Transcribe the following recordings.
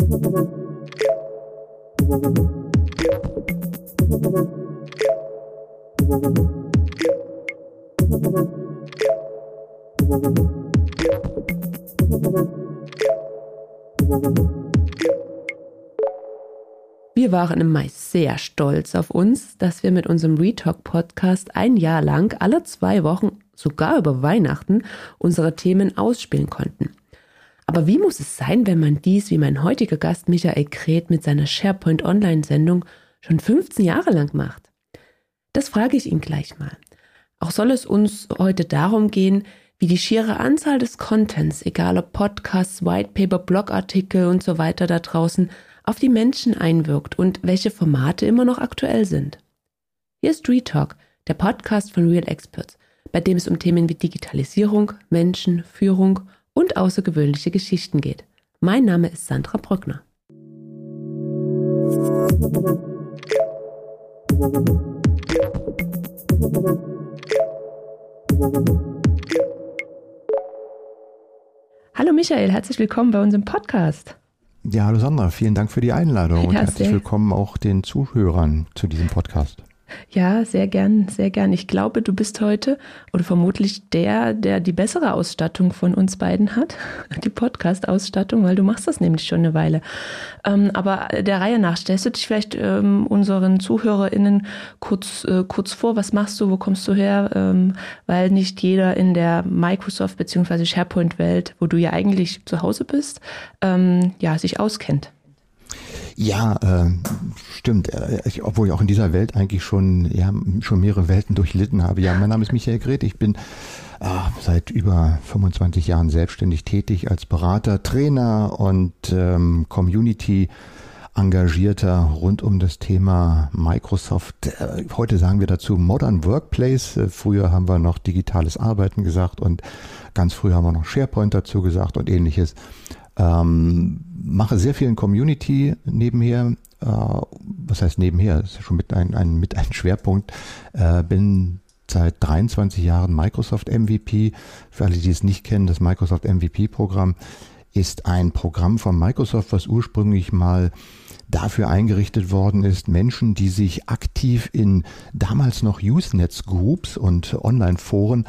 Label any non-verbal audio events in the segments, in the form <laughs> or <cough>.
Wir waren im Mai sehr stolz auf uns, dass wir mit unserem Retalk-Podcast ein Jahr lang alle zwei Wochen, sogar über Weihnachten, unsere Themen ausspielen konnten. Aber wie muss es sein, wenn man dies, wie mein heutiger Gast Michael Kret mit seiner SharePoint Online-Sendung schon 15 Jahre lang macht? Das frage ich ihn gleich mal. Auch soll es uns heute darum gehen, wie die schiere Anzahl des Contents, egal ob Podcasts, Whitepaper, Blogartikel und so weiter da draußen, auf die Menschen einwirkt und welche Formate immer noch aktuell sind. Hier ist Retalk, der Podcast von Real Experts, bei dem es um Themen wie Digitalisierung, Menschen, Führung und außergewöhnliche Geschichten geht. Mein Name ist Sandra Brückner. Hallo Michael, herzlich willkommen bei unserem Podcast. Ja, hallo Sandra, vielen Dank für die Einladung ja, und herzlich willkommen auch den Zuhörern zu diesem Podcast. Ja, sehr gern, sehr gern. Ich glaube, du bist heute oder vermutlich der, der die bessere Ausstattung von uns beiden hat, <laughs> die Podcast-Ausstattung, weil du machst das nämlich schon eine Weile. Ähm, aber der Reihe nach, stellst du dich vielleicht ähm, unseren ZuhörerInnen kurz, äh, kurz vor, was machst du, wo kommst du her? Ähm, weil nicht jeder in der Microsoft- bzw. SharePoint-Welt, wo du ja eigentlich zu Hause bist, ähm, ja, sich auskennt. Ja, äh, stimmt. Äh, ich, obwohl ich auch in dieser Welt eigentlich schon, ja, schon mehrere Welten durchlitten habe. Ja, mein Name ist Michael Greth. Ich bin äh, seit über 25 Jahren selbstständig tätig als Berater, Trainer und ähm, Community engagierter rund um das Thema Microsoft. Äh, heute sagen wir dazu Modern Workplace. Äh, früher haben wir noch digitales Arbeiten gesagt und ganz früh haben wir noch SharePoint dazu gesagt und ähnliches. Ähm, mache sehr viel in Community nebenher. Äh, was heißt nebenher? Das ist schon mit ein, ein, mit ein <laughs> Schwerpunkt. Äh, bin seit 23 Jahren Microsoft MVP. Für alle, die es nicht kennen, das Microsoft MVP-Programm ist ein Programm von Microsoft, was ursprünglich mal dafür eingerichtet worden ist, Menschen, die sich aktiv in damals noch Usenet-Groups und Online-Foren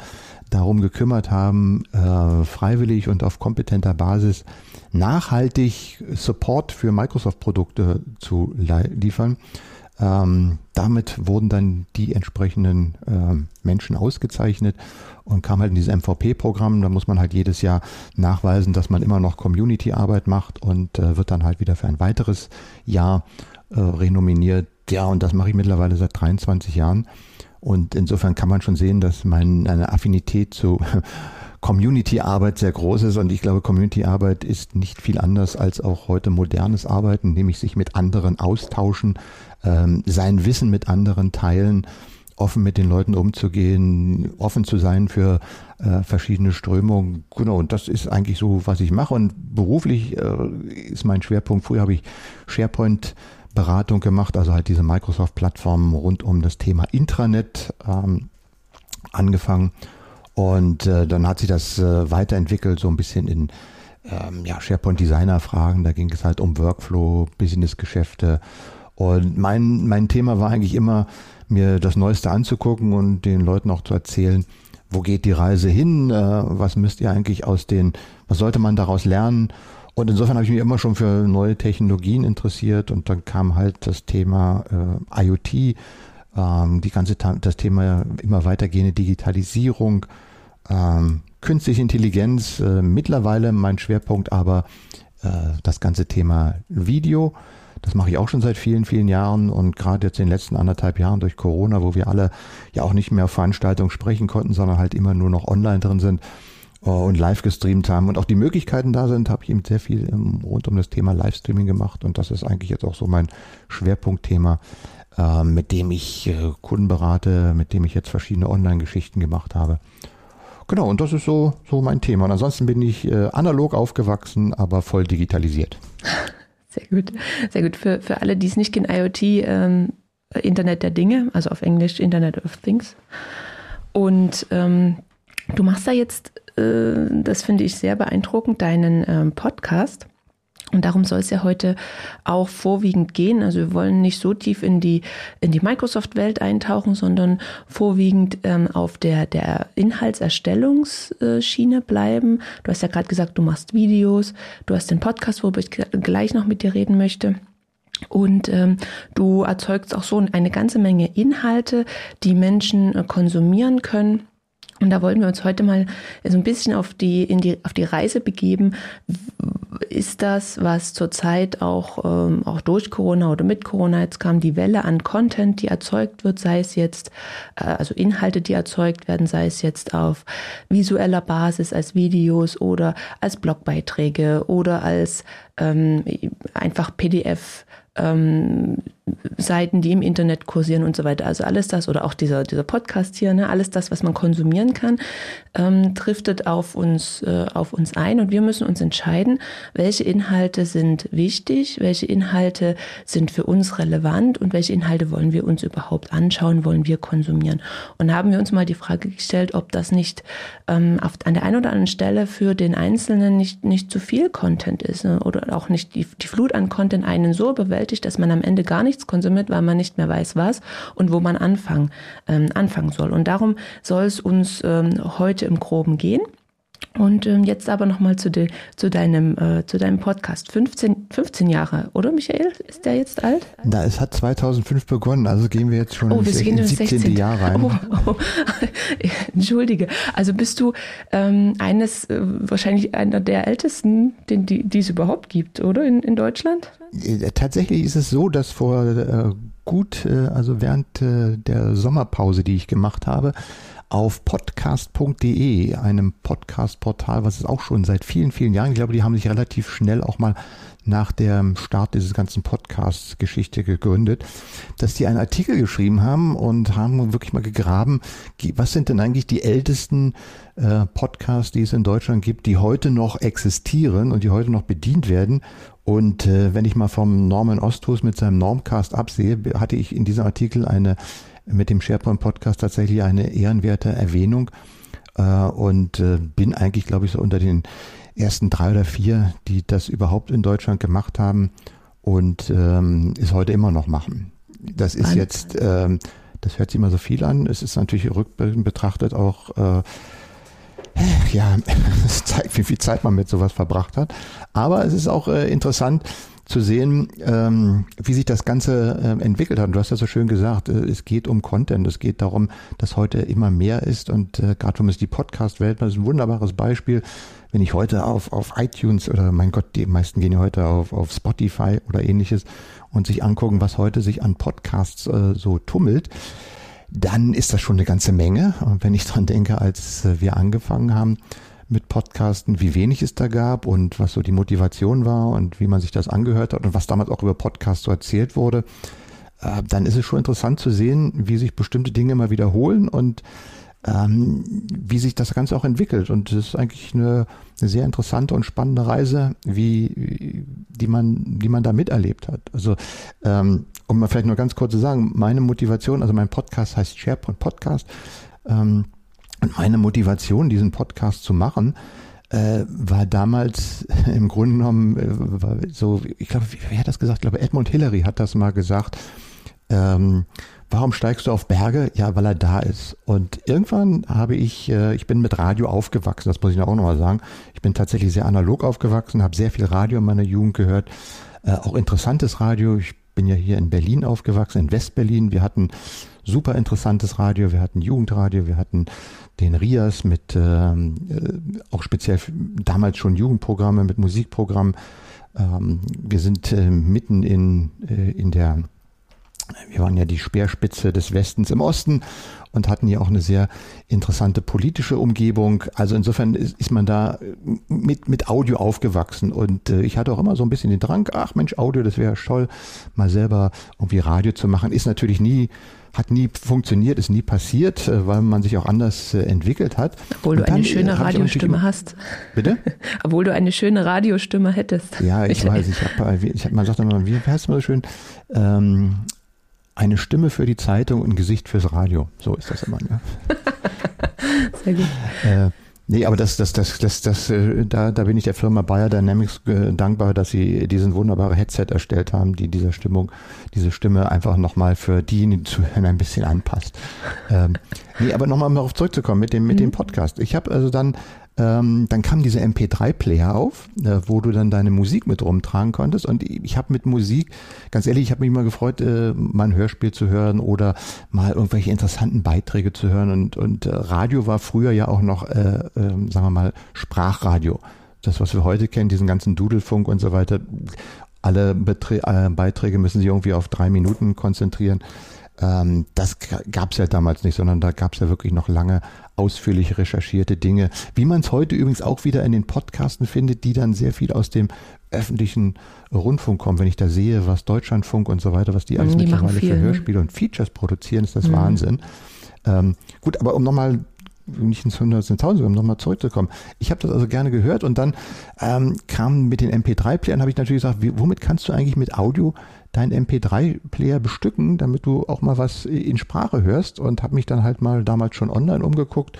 darum gekümmert haben, äh, freiwillig und auf kompetenter Basis nachhaltig Support für Microsoft-Produkte zu liefern. Ähm, damit wurden dann die entsprechenden äh, Menschen ausgezeichnet und kam halt in dieses MVP-Programm. Da muss man halt jedes Jahr nachweisen, dass man immer noch Community-Arbeit macht und äh, wird dann halt wieder für ein weiteres Jahr äh, renominiert. Ja, und das mache ich mittlerweile seit 23 Jahren. Und insofern kann man schon sehen, dass meine Affinität zu <laughs> Community-Arbeit sehr groß ist. Und ich glaube, Community-Arbeit ist nicht viel anders als auch heute modernes Arbeiten, nämlich sich mit anderen austauschen, ähm, sein Wissen mit anderen teilen, offen mit den Leuten umzugehen, offen zu sein für äh, verschiedene Strömungen. Genau, und das ist eigentlich so, was ich mache. Und beruflich äh, ist mein Schwerpunkt. Früher habe ich SharePoint Beratung gemacht, also halt diese Microsoft-Plattform rund um das Thema Intranet ähm, angefangen. Und äh, dann hat sich das äh, weiterentwickelt, so ein bisschen in ähm, ja, SharePoint-Designer-Fragen. Da ging es halt um Workflow, Business-Geschäfte. Und mein, mein Thema war eigentlich immer, mir das Neueste anzugucken und den Leuten auch zu erzählen, wo geht die Reise hin, äh, was müsst ihr eigentlich aus den, was sollte man daraus lernen und insofern habe ich mich immer schon für neue Technologien interessiert und dann kam halt das Thema äh, IoT, ähm, die ganze das Thema immer weitergehende Digitalisierung, ähm, künstliche Intelligenz, äh, mittlerweile mein Schwerpunkt aber äh, das ganze Thema Video. Das mache ich auch schon seit vielen, vielen Jahren und gerade jetzt in den letzten anderthalb Jahren durch Corona, wo wir alle ja auch nicht mehr auf Veranstaltungen sprechen konnten, sondern halt immer nur noch online drin sind, und live gestreamt haben und auch die Möglichkeiten da sind, habe ich eben sehr viel rund um das Thema Livestreaming gemacht und das ist eigentlich jetzt auch so mein Schwerpunktthema, äh, mit dem ich äh, Kunden berate, mit dem ich jetzt verschiedene Online-Geschichten gemacht habe. Genau, und das ist so, so mein Thema. Und ansonsten bin ich äh, analog aufgewachsen, aber voll digitalisiert. <laughs> Sehr gut, sehr gut. Für, für alle, die es nicht kennen, IoT, ähm, Internet der Dinge, also auf Englisch Internet of Things. Und ähm, du machst da jetzt äh, das finde ich sehr beeindruckend, deinen ähm, Podcast. Und darum soll es ja heute auch vorwiegend gehen. Also wir wollen nicht so tief in die, in die Microsoft-Welt eintauchen, sondern vorwiegend ähm, auf der, der Inhaltserstellungsschiene bleiben. Du hast ja gerade gesagt, du machst Videos, du hast den Podcast, worüber ich gleich noch mit dir reden möchte. Und ähm, du erzeugst auch so eine ganze Menge Inhalte, die Menschen äh, konsumieren können und da wollten wir uns heute mal so ein bisschen auf die, in die, auf die Reise begeben. Ist das, was zurzeit auch, ähm, auch durch Corona oder mit Corona jetzt kam, die Welle an Content, die erzeugt wird, sei es jetzt, äh, also Inhalte, die erzeugt werden, sei es jetzt auf visueller Basis als Videos oder als Blogbeiträge oder als ähm, einfach PDF ähm, Seiten, die im Internet kursieren und so weiter. Also alles das oder auch dieser, dieser Podcast hier, ne, alles das, was man konsumieren kann, ähm, driftet auf uns, äh, auf uns ein und wir müssen uns entscheiden, welche Inhalte sind wichtig, welche Inhalte sind für uns relevant und welche Inhalte wollen wir uns überhaupt anschauen, wollen wir konsumieren. Und haben wir uns mal die Frage gestellt, ob das nicht ähm, auf, an der einen oder anderen Stelle für den Einzelnen nicht, nicht zu viel Content ist ne, oder auch nicht die, die Flut an Content einen so bewältigt, dass man am Ende gar nichts konsumiert, weil man nicht mehr weiß was und wo man anfangen, ähm, anfangen soll. Und darum soll es uns ähm, heute im Groben gehen. Und ähm, jetzt aber nochmal zu, de, zu, deinem, äh, zu deinem Podcast. 15, 15 Jahre, oder Michael? Ist der jetzt alt? Na, es hat 2005 begonnen, also gehen wir jetzt schon oh, ins, ins 17. 16. Jahr rein. Oh, oh. <laughs> Entschuldige. Also bist du ähm, eines, äh, wahrscheinlich einer der ältesten, den, die, die es überhaupt gibt, oder? In, in Deutschland? Äh, tatsächlich ist es so, dass vor äh, gut, äh, also während äh, der Sommerpause, die ich gemacht habe, auf podcast.de, einem Podcast-Portal, was es auch schon seit vielen, vielen Jahren, ich glaube, die haben sich relativ schnell auch mal nach dem Start dieses ganzen Podcasts-Geschichte gegründet, dass die einen Artikel geschrieben haben und haben wirklich mal gegraben, was sind denn eigentlich die ältesten äh, Podcasts, die es in Deutschland gibt, die heute noch existieren und die heute noch bedient werden. Und äh, wenn ich mal vom Norman Osthus mit seinem Normcast absehe, hatte ich in diesem Artikel eine mit dem SharePoint Podcast tatsächlich eine ehrenwerte Erwähnung äh, und äh, bin eigentlich, glaube ich, so unter den ersten drei oder vier, die das überhaupt in Deutschland gemacht haben und ähm, es heute immer noch machen. Das ist jetzt, ähm, das hört sich immer so viel an. Es ist natürlich rückblickend betrachtet auch äh, ja, <laughs> es zeigt, wie viel Zeit man mit sowas verbracht hat. Aber es ist auch äh, interessant, zu sehen, ähm, wie sich das Ganze äh, entwickelt hat. Du hast ja so schön gesagt, äh, es geht um Content, es geht darum, dass heute immer mehr ist und äh, gerade wenn es die Podcast-Welt, das ist ein wunderbares Beispiel. Wenn ich heute auf, auf iTunes oder mein Gott, die meisten gehen ja heute auf, auf Spotify oder ähnliches und sich angucken, was heute sich an Podcasts äh, so tummelt, dann ist das schon eine ganze Menge. Und wenn ich dran denke, als äh, wir angefangen haben, mit Podcasten, wie wenig es da gab und was so die Motivation war und wie man sich das angehört hat und was damals auch über Podcasts so erzählt wurde, äh, dann ist es schon interessant zu sehen, wie sich bestimmte Dinge immer wiederholen und ähm, wie sich das Ganze auch entwickelt. Und es ist eigentlich eine, eine, sehr interessante und spannende Reise, wie, die man, die man da miterlebt hat. Also, ähm, um mal vielleicht nur ganz kurz zu sagen, meine Motivation, also mein Podcast heißt SharePoint Podcast. Ähm, und meine Motivation, diesen Podcast zu machen, äh, war damals <laughs> im Grunde genommen äh, so, ich glaube, wer hat das gesagt? Ich glaube, Edmund Hillary hat das mal gesagt. Ähm, warum steigst du auf Berge? Ja, weil er da ist. Und irgendwann habe ich, äh, ich bin mit Radio aufgewachsen, das muss ich auch nochmal sagen. Ich bin tatsächlich sehr analog aufgewachsen, habe sehr viel Radio in meiner Jugend gehört, äh, auch interessantes Radio. Ich bin ja hier in Berlin aufgewachsen, in Westberlin. Wir hatten super interessantes Radio, wir hatten Jugendradio, wir hatten den RIAS mit ähm, äh, auch speziell damals schon Jugendprogramme mit Musikprogrammen. Ähm, wir sind äh, mitten in, äh, in der, wir waren ja die Speerspitze des Westens im Osten und hatten hier auch eine sehr interessante politische Umgebung. Also insofern ist, ist man da mit, mit Audio aufgewachsen und äh, ich hatte auch immer so ein bisschen den Drang, ach Mensch, Audio, das wäre toll, mal selber irgendwie Radio zu machen. Ist natürlich nie hat nie funktioniert, ist nie passiert, äh, weil man sich auch anders äh, entwickelt hat. Obwohl du eine schöne Radiostimme hast. Bitte? <laughs> Obwohl du eine schöne Radiostimme hättest. Ja, ich weiß, ich habe, ich hab, man sagt immer, wie heißt mal so schön, ähm, eine Stimme für die Zeitung und ein Gesicht fürs Radio. So ist das immer. Ne? <laughs> Sehr gut. Äh, Nee, aber das, das, das, das, das, äh, da, da bin ich der Firma Bayer Dynamics äh, dankbar, dass sie diesen wunderbaren Headset erstellt haben, die dieser Stimmung, diese Stimme einfach nochmal für diejenigen zu hören ein bisschen anpasst. Ähm, nee, aber nochmal darauf zurückzukommen mit dem, mit mhm. dem Podcast. Ich habe also dann ähm, dann kam dieser MP3-Player auf, äh, wo du dann deine Musik mit rumtragen konntest. Und ich habe mit Musik, ganz ehrlich, ich habe mich immer gefreut, äh, mal ein Hörspiel zu hören oder mal irgendwelche interessanten Beiträge zu hören. Und, und äh, Radio war früher ja auch noch, äh, äh, sagen wir mal, Sprachradio. Das, was wir heute kennen, diesen ganzen Dudelfunk und so weiter. Alle Betre äh, Beiträge müssen sich irgendwie auf drei Minuten konzentrieren. Ähm, das gab es ja damals nicht, sondern da gab es ja wirklich noch lange ausführlich recherchierte Dinge, wie man es heute übrigens auch wieder in den Podcasten findet, die dann sehr viel aus dem öffentlichen Rundfunk kommen. Wenn ich da sehe, was Deutschlandfunk und so weiter, was die alles die mittlerweile viel, für ne? Hörspiele und Features produzieren, ist das mhm. Wahnsinn. Ähm, gut, aber um nochmal nicht ins Hunderttausend, um nochmal zurückzukommen. Ich habe das also gerne gehört und dann ähm, kam mit den MP3-Playern, habe ich natürlich gesagt, wie, womit kannst du eigentlich mit Audio deinen MP3-Player bestücken, damit du auch mal was in Sprache hörst und habe mich dann halt mal damals schon online umgeguckt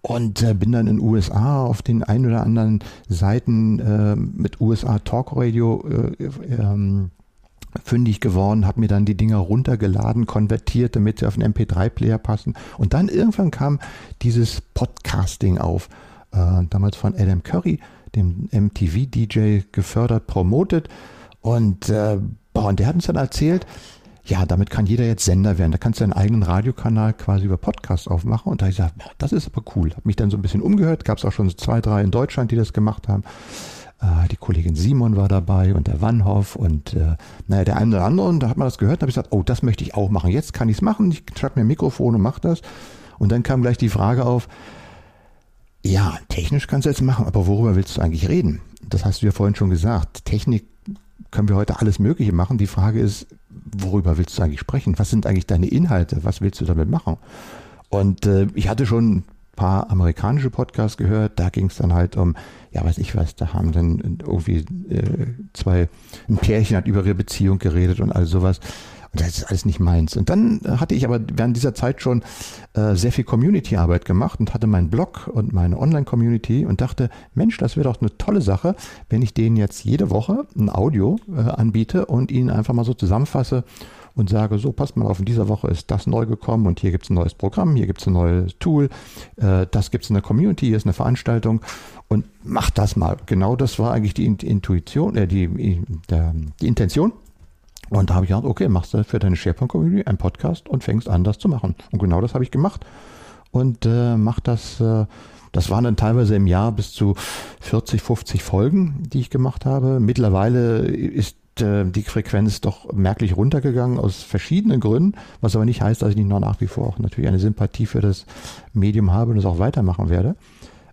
und äh, bin dann in USA auf den ein oder anderen Seiten äh, mit USA Talk Radio äh, ähm, fündig geworden, habe mir dann die Dinger runtergeladen, konvertiert, damit sie auf den MP3-Player passen. Und dann irgendwann kam dieses Podcasting auf, äh, damals von Adam Curry, dem MTV-DJ, gefördert, promotet. Und, äh, boah, und der hat uns dann erzählt, ja, damit kann jeder jetzt Sender werden. Da kannst du einen eigenen Radiokanal quasi über Podcast aufmachen. Und da habe ich gesagt, das ist aber cool. Habe mich dann so ein bisschen umgehört. Gab es auch schon zwei, drei in Deutschland, die das gemacht haben. Äh, die Kollegin Simon war dabei und der Wannhoff und äh, naja, der eine oder andere. Und da hat man das gehört. Da habe ich gesagt, oh, das möchte ich auch machen. Jetzt kann ich es machen. Ich schnapp mir ein Mikrofon und mach das. Und dann kam gleich die Frage auf, ja, technisch kannst du jetzt machen, aber worüber willst du eigentlich reden? Das hast du ja vorhin schon gesagt. Technik können wir heute alles Mögliche machen. Die Frage ist, worüber willst du eigentlich sprechen? Was sind eigentlich deine Inhalte? Was willst du damit machen? Und äh, ich hatte schon ein paar amerikanische Podcasts gehört. Da ging es dann halt um, ja, weiß ich was, da haben dann irgendwie äh, zwei, ein Pärchen hat über ihre Beziehung geredet und all sowas. Und das ist alles nicht meins. Und dann hatte ich aber während dieser Zeit schon äh, sehr viel Community-Arbeit gemacht und hatte meinen Blog und meine Online-Community und dachte, Mensch, das wäre doch eine tolle Sache, wenn ich denen jetzt jede Woche ein Audio äh, anbiete und ihnen einfach mal so zusammenfasse und sage, so passt mal auf, in dieser Woche ist das neu gekommen und hier gibt es ein neues Programm, hier gibt es ein neues Tool, äh, das gibt es in der Community, hier ist eine Veranstaltung und mach das mal. Genau das war eigentlich die Intuition, äh, die, der, die Intention und da habe ich gedacht, okay, machst du für deine SharePoint-Community einen Podcast und fängst an, das zu machen. Und genau das habe ich gemacht. Und äh, mach das, äh, das waren dann teilweise im Jahr bis zu 40, 50 Folgen, die ich gemacht habe. Mittlerweile ist äh, die Frequenz doch merklich runtergegangen aus verschiedenen Gründen, was aber nicht heißt, dass ich nicht noch nach wie vor auch natürlich eine Sympathie für das Medium habe und es auch weitermachen werde.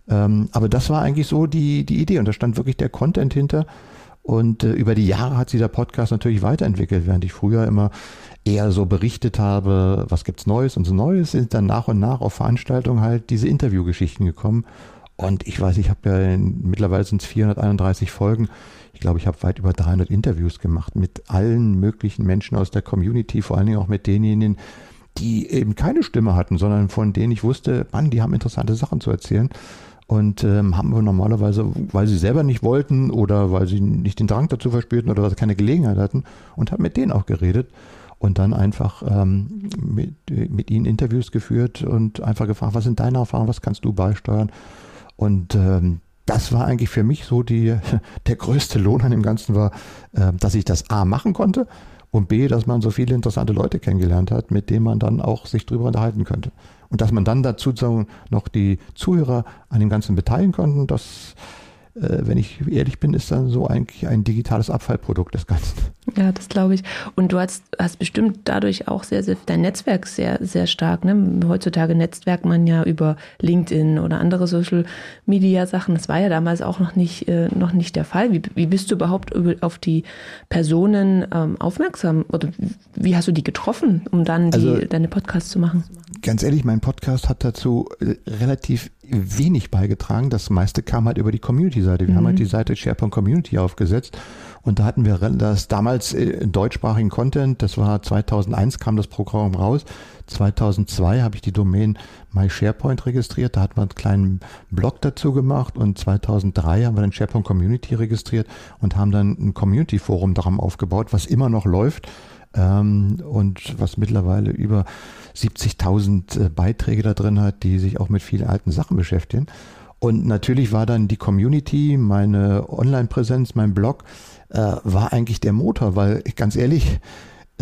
Ähm, aber das war eigentlich so die, die Idee und da stand wirklich der Content hinter und äh, über die Jahre hat sich der Podcast natürlich weiterentwickelt, während ich früher immer eher so berichtet habe, was gibt's Neues und so Neues, sind dann nach und nach auf Veranstaltungen halt diese Interviewgeschichten gekommen. Und ich weiß, ich habe ja in, mittlerweile sind es 431 Folgen. Ich glaube, ich habe weit über 300 Interviews gemacht mit allen möglichen Menschen aus der Community, vor allen Dingen auch mit denjenigen, die eben keine Stimme hatten, sondern von denen ich wusste, Mann, die haben interessante Sachen zu erzählen und ähm, haben wir normalerweise, weil sie selber nicht wollten oder weil sie nicht den Drang dazu verspürten oder weil sie keine Gelegenheit hatten und haben mit denen auch geredet und dann einfach ähm, mit, mit ihnen Interviews geführt und einfach gefragt, was sind deine Erfahrungen, was kannst du beisteuern und ähm, das war eigentlich für mich so die, <laughs> der größte Lohn an dem Ganzen war, äh, dass ich das A machen konnte und B, dass man so viele interessante Leute kennengelernt hat, mit denen man dann auch sich drüber unterhalten könnte. Und dass man dann dazu noch die Zuhörer an dem Ganzen beteiligen konnten, das äh, wenn ich ehrlich bin, ist dann so eigentlich ein digitales Abfallprodukt des Ganzen. Ja, das glaube ich. Und du hast, hast bestimmt dadurch auch sehr, sehr dein Netzwerk sehr, sehr stark. Ne? Heutzutage netzwerkt man ja über LinkedIn oder andere Social Media Sachen. Das war ja damals auch noch nicht, äh, noch nicht der Fall. Wie, wie bist du überhaupt auf die Personen ähm, aufmerksam? Oder wie hast du die getroffen, um dann die, also, deine Podcasts zu machen? Ganz ehrlich, mein Podcast hat dazu äh, relativ wenig beigetragen. Das meiste kam halt über die Community-Seite. Wir mhm. haben halt die Seite SharePoint Community aufgesetzt und da hatten wir das damals äh, deutschsprachigen Content, das war 2001 kam das Programm raus. 2002 habe ich die Domain MySharePoint registriert, da hat man einen kleinen Blog dazu gemacht und 2003 haben wir den SharePoint Community registriert und haben dann ein Community Forum daran aufgebaut, was immer noch läuft ähm, und was mittlerweile über 70.000 äh, Beiträge da drin hat, die sich auch mit vielen alten Sachen beschäftigen. Und natürlich war dann die Community, meine Online-Präsenz, mein Blog, äh, war eigentlich der Motor, weil ganz ehrlich,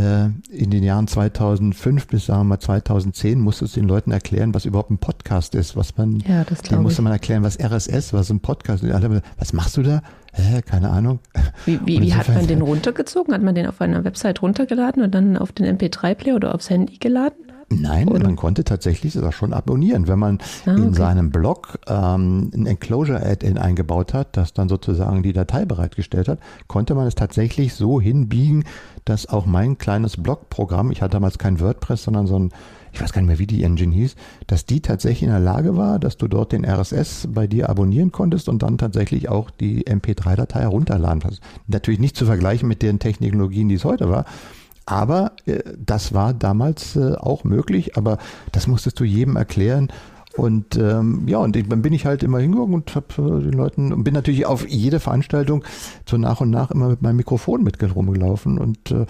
äh, in den Jahren 2005 bis sagen wir mal 2010 musste es den Leuten erklären, was überhaupt ein Podcast ist, was man, ja, das dem musste man erklären, was RSS, was ein Podcast ist. Was machst du da? Hä, keine Ahnung. Wie, wie, wie hat man den <laughs> runtergezogen? Hat man den auf einer Website runtergeladen und dann auf den MP3-Player oder aufs Handy geladen? Nein, Oder? man konnte tatsächlich das schon abonnieren. Wenn man ah, okay. in seinem Blog ähm, ein Enclosure-Add-in eingebaut hat, das dann sozusagen die Datei bereitgestellt hat, konnte man es tatsächlich so hinbiegen, dass auch mein kleines Blog-Programm, ich hatte damals kein WordPress, sondern so ein, ich weiß gar nicht mehr, wie die Engine hieß, dass die tatsächlich in der Lage war, dass du dort den RSS bei dir abonnieren konntest und dann tatsächlich auch die MP3-Datei herunterladen hast. Natürlich nicht zu vergleichen mit den Technologien, die es heute war, aber äh, das war damals äh, auch möglich, aber das musstest du jedem erklären. Und ähm, ja, und dann bin ich halt immer hingegangen und habe äh, den Leuten und bin natürlich auf jede Veranstaltung so nach und nach immer mit meinem Mikrofon mit rumgelaufen und äh,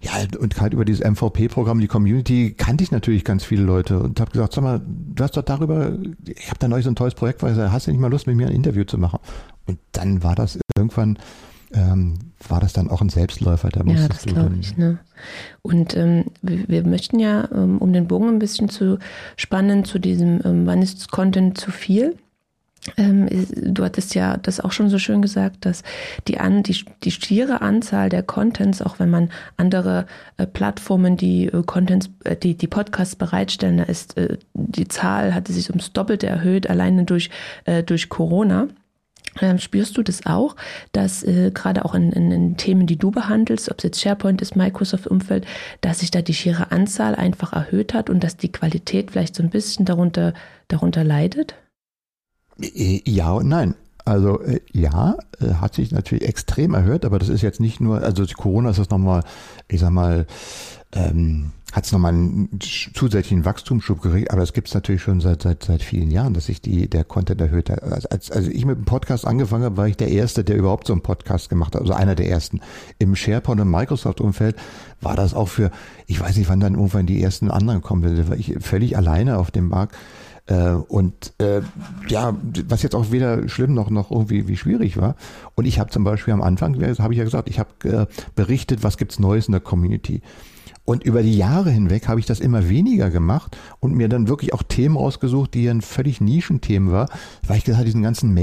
ja und halt über dieses MVP-Programm, die Community kannte ich natürlich ganz viele Leute und habe gesagt, sag mal, du hast doch darüber, ich habe da neulich so ein tolles Projekt, weil ich sage, hast du nicht mal Lust mit mir ein Interview zu machen? Und dann war das irgendwann ähm, war das dann auch ein Selbstläufer. Da ja, das glaube ich. Ne? Und ähm, wir, wir, möchten ja, ähm, um den Bogen ein bisschen zu spannen, zu diesem, ähm, wann ist Content zu viel? Ähm, du hattest ja das auch schon so schön gesagt, dass die, an, die, die schiere Anzahl der Contents, auch wenn man andere äh, Plattformen, die äh, Contents, äh, die, die Podcasts bereitstellen, da ist äh, die Zahl hatte sich ums Doppelte erhöht, alleine durch, äh, durch Corona. Spürst du das auch, dass äh, gerade auch in, in, in, Themen, die du behandelst, ob es jetzt SharePoint ist, Microsoft-Umfeld, dass sich da die schiere Anzahl einfach erhöht hat und dass die Qualität vielleicht so ein bisschen darunter, darunter leidet? Ja und nein. Also äh, ja, äh, hat sich natürlich extrem erhöht, aber das ist jetzt nicht nur, also Corona ist das nochmal, ich sag mal, ähm, hat es nochmal einen zusätzlichen Wachstumsschub gekriegt, aber es gibt es natürlich schon seit, seit, seit vielen Jahren, dass sich die, der Content erhöht hat. Als, als, als ich mit dem Podcast angefangen habe, war ich der Erste, der überhaupt so einen Podcast gemacht hat, also einer der Ersten. Im SharePoint und Microsoft-Umfeld war das auch für, ich weiß nicht, wann dann irgendwann die ersten anderen kommen. Da war ich völlig alleine auf dem Markt. Äh, und äh, ja, was jetzt auch weder schlimm noch noch irgendwie wie schwierig war. Und ich habe zum Beispiel am Anfang, habe ich ja gesagt, ich habe äh, berichtet, was gibt's Neues in der Community. Und über die Jahre hinweg habe ich das immer weniger gemacht und mir dann wirklich auch Themen rausgesucht, die ein völlig Nischenthemen war, weil ich gesagt diesen ganzen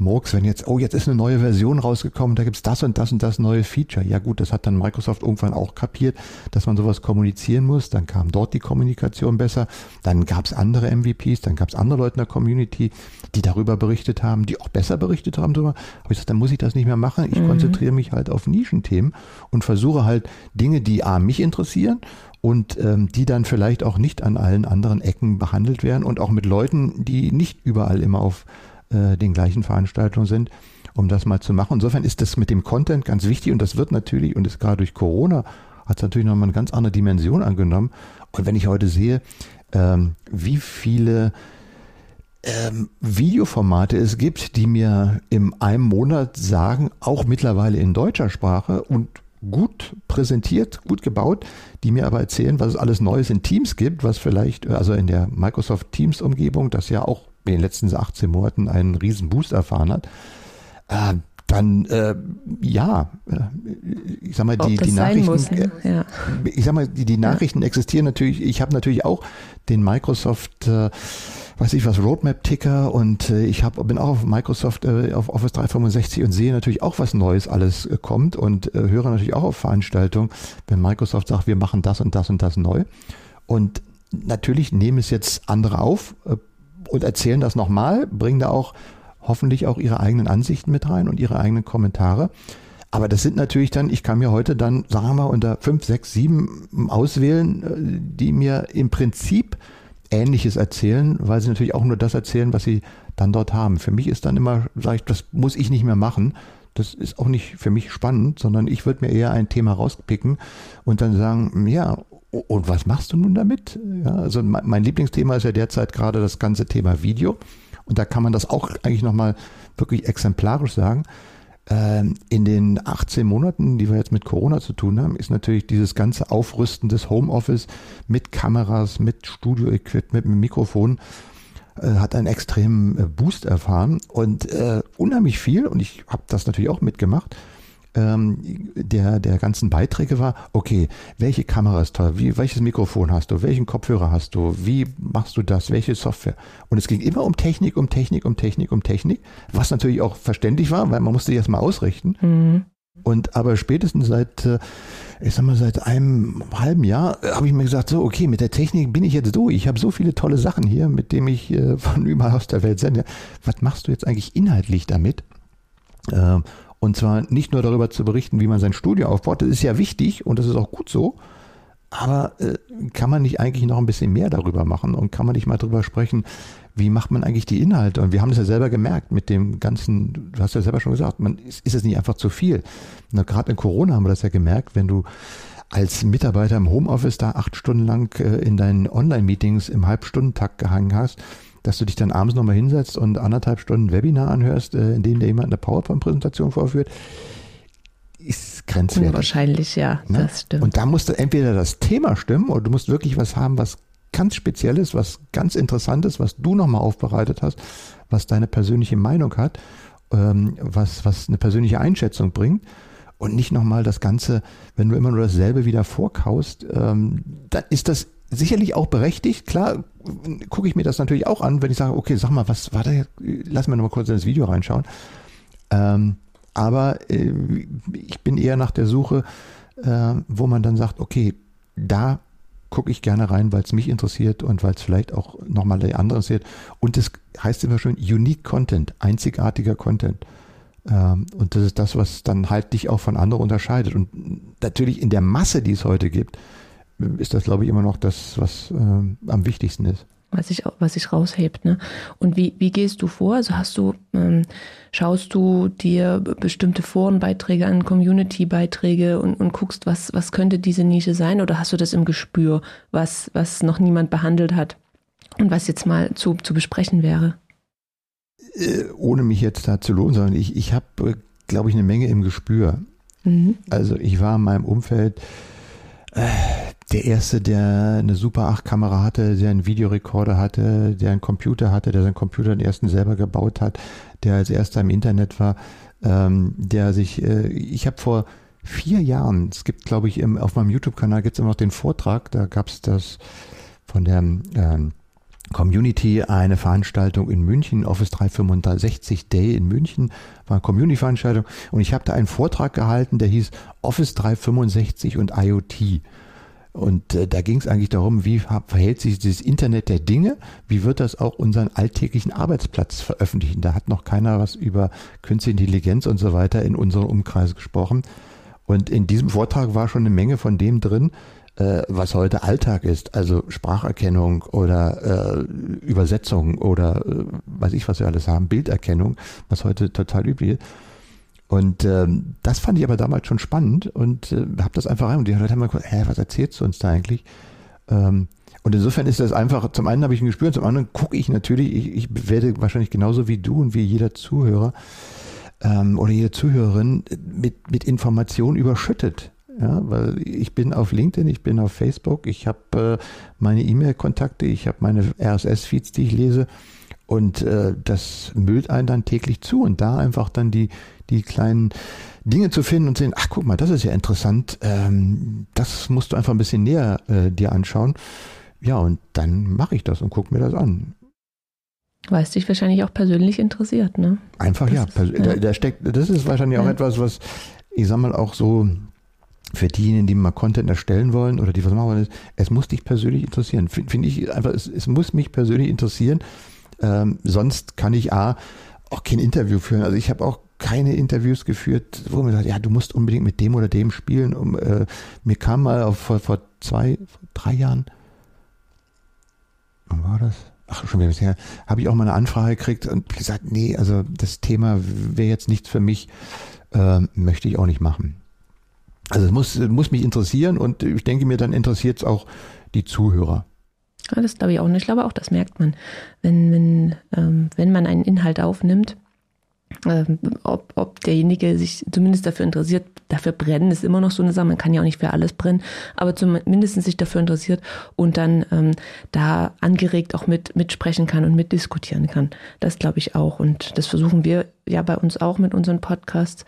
Mainstream-Murks, wenn jetzt, oh, jetzt ist eine neue Version rausgekommen, da gibt's das und das und das neue Feature. Ja gut, das hat dann Microsoft irgendwann auch kapiert, dass man sowas kommunizieren muss. Dann kam dort die Kommunikation besser. Dann gab's andere MVPs, dann gab's andere Leute in der Community, die darüber berichtet haben, die auch besser berichtet haben darüber. Aber ich gesagt, dann muss ich das nicht mehr machen. Ich mhm. konzentriere mich halt auf Nischenthemen und versuche halt Dinge, die A, mich interessieren und ähm, die dann vielleicht auch nicht an allen anderen Ecken behandelt werden und auch mit Leuten, die nicht überall immer auf äh, den gleichen Veranstaltungen sind, um das mal zu machen. Insofern ist das mit dem Content ganz wichtig und das wird natürlich, und ist gerade durch Corona, hat es natürlich nochmal eine ganz andere Dimension angenommen. Und wenn ich heute sehe, ähm, wie viele ähm, Videoformate es gibt, die mir in einem Monat sagen, auch mittlerweile in deutscher Sprache und gut präsentiert, gut gebaut, die mir aber erzählen, was es alles Neues in Teams gibt, was vielleicht, also in der Microsoft Teams Umgebung, das ja auch in den letzten 18 Monaten einen riesen Boost erfahren hat. Äh, dann äh, ja, äh, ich sag mal, die, die Nachrichten, muss, ne? ja. ich sag mal, die, die Nachrichten ja. existieren natürlich. Ich habe natürlich auch den Microsoft äh, weiß ich was, Roadmap-Ticker und äh, ich hab, bin auch auf Microsoft, äh, auf Office 365 und sehe natürlich auch, was Neues alles äh, kommt und äh, höre natürlich auch auf Veranstaltungen, wenn Microsoft sagt, wir machen das und das und das neu. Und natürlich nehmen es jetzt andere auf äh, und erzählen das nochmal, bringen da auch hoffentlich auch ihre eigenen Ansichten mit rein und ihre eigenen Kommentare. Aber das sind natürlich dann, ich kann mir heute dann, sagen wir mal, unter fünf, sechs, sieben auswählen, äh, die mir im Prinzip Ähnliches erzählen, weil sie natürlich auch nur das erzählen, was sie dann dort haben. Für mich ist dann immer, sage ich, das muss ich nicht mehr machen. Das ist auch nicht für mich spannend, sondern ich würde mir eher ein Thema rauspicken und dann sagen, ja, und was machst du nun damit? Ja, also mein Lieblingsthema ist ja derzeit gerade das ganze Thema Video. Und da kann man das auch eigentlich nochmal wirklich exemplarisch sagen. Ähm, in den 18 Monaten, die wir jetzt mit Corona zu tun haben, ist natürlich dieses ganze Aufrüsten des Homeoffice mit Kameras, mit Studio-Equipment, mit Mikrofon, äh, hat einen extremen äh, Boost erfahren und äh, unheimlich viel. Und ich habe das natürlich auch mitgemacht ähm, der, der ganzen Beiträge war, okay, welche Kamera ist toll, wie, welches Mikrofon hast du, welchen Kopfhörer hast du, wie machst du das, welche Software? Und es ging immer um Technik, um Technik, um Technik, um Technik, was natürlich auch verständlich war, weil man musste erst mal ausrichten. Mhm. Und aber spätestens seit, äh, ich sag mal, seit einem halben Jahr äh, habe ich mir gesagt, so, okay, mit der Technik bin ich jetzt durch. Ich habe so viele tolle Sachen hier, mit denen ich äh, <laughs> von überall aus der Welt sende. Was machst du jetzt eigentlich inhaltlich damit? Und zwar nicht nur darüber zu berichten, wie man sein Studio aufbaut, das ist ja wichtig und das ist auch gut so. Aber äh, kann man nicht eigentlich noch ein bisschen mehr darüber machen und kann man nicht mal darüber sprechen, wie macht man eigentlich die Inhalte? Und wir haben das ja selber gemerkt mit dem ganzen, du hast ja selber schon gesagt, man ist, ist es nicht einfach zu viel. Gerade in Corona haben wir das ja gemerkt, wenn du als Mitarbeiter im Homeoffice da acht Stunden lang äh, in deinen Online-Meetings im Halbstundentakt gehangen hast, dass du dich dann abends nochmal hinsetzt und anderthalb Stunden Webinar anhörst, äh, in dem dir jemand eine PowerPoint-Präsentation vorführt, ist grenzwertig. Wahrscheinlich, ja, ne? das stimmt. Und da musst du entweder das Thema stimmen oder du musst wirklich was haben, was ganz Spezielles, was ganz Interessantes, was du nochmal aufbereitet hast, was deine persönliche Meinung hat, ähm, was, was eine persönliche Einschätzung bringt und nicht nochmal das Ganze, wenn du immer nur dasselbe wieder vorkaust, ähm, dann ist das sicherlich auch berechtigt. Klar, gucke ich mir das natürlich auch an, wenn ich sage, okay, sag mal, was war da? Lass mir noch mal kurz in das Video reinschauen. Ähm, aber äh, ich bin eher nach der Suche, äh, wo man dann sagt, okay, da gucke ich gerne rein, weil es mich interessiert und weil es vielleicht auch nochmal der andere interessiert. Und das heißt immer schön Unique Content, einzigartiger Content. Ähm, und das ist das, was dann halt dich auch von anderen unterscheidet. Und natürlich in der Masse, die es heute gibt, ist das, glaube ich, immer noch das, was äh, am wichtigsten ist. Was sich, was sich raushebt. Ne? Und wie, wie gehst du vor? Also hast du, ähm, schaust du dir bestimmte Forenbeiträge an, Community-Beiträge und, und guckst, was, was könnte diese Nische sein? Oder hast du das im Gespür, was, was noch niemand behandelt hat und was jetzt mal zu, zu besprechen wäre? Äh, ohne mich jetzt da zu lohnen, sondern ich, ich habe, äh, glaube ich, eine Menge im Gespür. Mhm. Also ich war in meinem Umfeld der erste, der eine Super 8 Kamera hatte, der einen Videorekorder hatte, der einen Computer hatte, der seinen Computer den ersten selber gebaut hat, der als erster im Internet war, ähm, der sich, äh, ich habe vor vier Jahren, es gibt glaube ich im, auf meinem YouTube-Kanal gibt es immer noch den Vortrag, da gab es das von der ähm, Community eine Veranstaltung in München, Office 365 Day in München, war eine Community-Veranstaltung und ich habe da einen Vortrag gehalten, der hieß Office 365 und IoT. Und äh, da ging es eigentlich darum, wie verhält sich dieses Internet der Dinge, wie wird das auch unseren alltäglichen Arbeitsplatz veröffentlichen. Da hat noch keiner was über künstliche Intelligenz und so weiter in unserem Umkreis gesprochen. Und in diesem Vortrag war schon eine Menge von dem drin, äh, was heute Alltag ist, also Spracherkennung oder äh, Übersetzung oder äh, weiß ich, was wir alles haben, Bilderkennung, was heute total üblich ist. Und ähm, das fand ich aber damals schon spannend und äh, habe das einfach rein. Und die Leute haben mal gesagt, hä, was erzählst du uns da eigentlich? Ähm, und insofern ist das einfach, zum einen habe ich ein Gespür, zum anderen gucke ich natürlich, ich, ich werde wahrscheinlich genauso wie du und wie jeder Zuhörer ähm, oder jede Zuhörerin mit, mit Informationen überschüttet. Ja, weil ich bin auf LinkedIn, ich bin auf Facebook, ich habe äh, meine E-Mail-Kontakte, ich habe meine RSS-Feeds, die ich lese. Und äh, das müllt einen dann täglich zu. Und da einfach dann die, die kleinen Dinge zu finden und sehen, ach guck mal, das ist ja interessant, ähm, das musst du einfach ein bisschen näher äh, dir anschauen. Ja, und dann mache ich das und gucke mir das an. Weil es dich wahrscheinlich auch persönlich interessiert, ne? Einfach das ja, ist, ja. Da, da, steckt, das ist wahrscheinlich auch ja. etwas, was, ich sag mal, auch so für diejenigen, die mal Content erstellen wollen oder die was machen wollen, es muss dich persönlich interessieren. Finde find ich einfach, es, es muss mich persönlich interessieren. Ähm, sonst kann ich A, auch kein Interview führen. Also ich habe auch keine Interviews geführt, wo man sagt, ja, du musst unbedingt mit dem oder dem spielen. Um, äh, mir kam mal auf, vor, vor zwei, drei Jahren, wann war das? Ach, schon wieder bisher, habe ich auch mal eine Anfrage gekriegt und gesagt, nee, also das Thema wäre jetzt nichts für mich, äh, möchte ich auch nicht machen. Also es muss, muss mich interessieren und ich denke mir, dann interessiert es auch die Zuhörer. Ja, das glaube ich auch nicht. Ich glaube auch, das merkt man, wenn, wenn, ähm, wenn man einen Inhalt aufnimmt, ob, ob derjenige sich zumindest dafür interessiert, dafür brennen ist immer noch so eine Sache, man kann ja auch nicht für alles brennen, aber zumindest sich dafür interessiert und dann ähm, da angeregt auch mit mitsprechen kann und mitdiskutieren kann. Das glaube ich auch und das versuchen wir ja bei uns auch mit unseren Podcasts,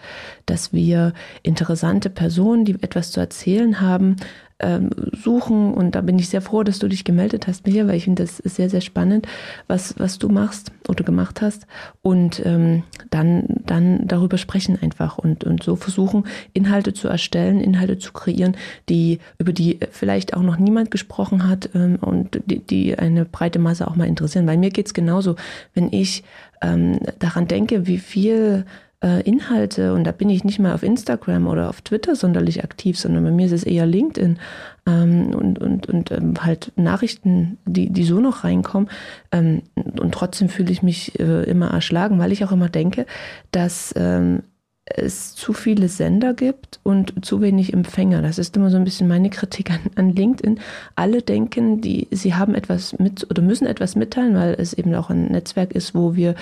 dass wir interessante Personen, die etwas zu erzählen haben, ähm, suchen. Und da bin ich sehr froh, dass du dich gemeldet hast, Michael, weil ich finde, das ist sehr, sehr spannend, was, was du machst oder gemacht hast. Und ähm, dann, dann darüber sprechen einfach und, und so versuchen, Inhalte zu erstellen, Inhalte zu kreieren, die, über die vielleicht auch noch niemand gesprochen hat ähm, und die, die eine breite Masse auch mal interessieren. Weil mir geht's genauso, wenn ich ähm, daran denke, wie viel äh, Inhalte, und da bin ich nicht mal auf Instagram oder auf Twitter sonderlich aktiv, sondern bei mir ist es eher LinkedIn ähm, und, und, und ähm, halt Nachrichten, die, die so noch reinkommen. Ähm, und trotzdem fühle ich mich äh, immer erschlagen, weil ich auch immer denke, dass ähm, es zu viele Sender gibt und zu wenig Empfänger. Das ist immer so ein bisschen meine Kritik an, an LinkedIn. Alle denken, die, sie haben etwas mit oder müssen etwas mitteilen, weil es eben auch ein Netzwerk ist, wo wir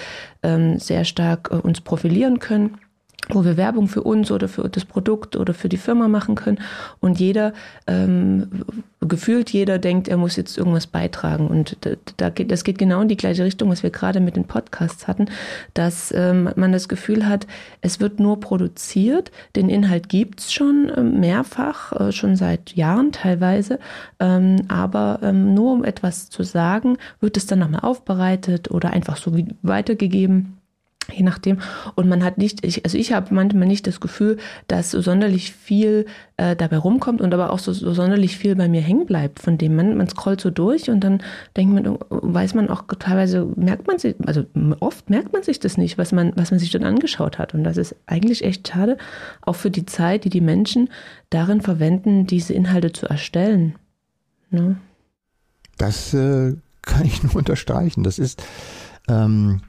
ähm, sehr stark äh, uns profilieren können wo wir Werbung für uns oder für das Produkt oder für die Firma machen können. Und jeder, ähm, gefühlt jeder denkt, er muss jetzt irgendwas beitragen. Und da geht, das geht genau in die gleiche Richtung, was wir gerade mit den Podcasts hatten, dass ähm, man das Gefühl hat, es wird nur produziert, den Inhalt gibt's schon äh, mehrfach, äh, schon seit Jahren teilweise, ähm, aber ähm, nur um etwas zu sagen, wird es dann nochmal aufbereitet oder einfach so wie weitergegeben je nachdem. Und man hat nicht, ich, also ich habe manchmal nicht das Gefühl, dass so sonderlich viel äh, dabei rumkommt und aber auch so, so sonderlich viel bei mir hängen bleibt von dem. Man, man scrollt so durch und dann denkt man, weiß man auch teilweise, merkt man sich, also oft merkt man sich das nicht, was man, was man sich dann angeschaut hat. Und das ist eigentlich echt schade, auch für die Zeit, die die Menschen darin verwenden, diese Inhalte zu erstellen. Ne? Das äh, <laughs> kann ich nur unterstreichen. Das ist, ähm,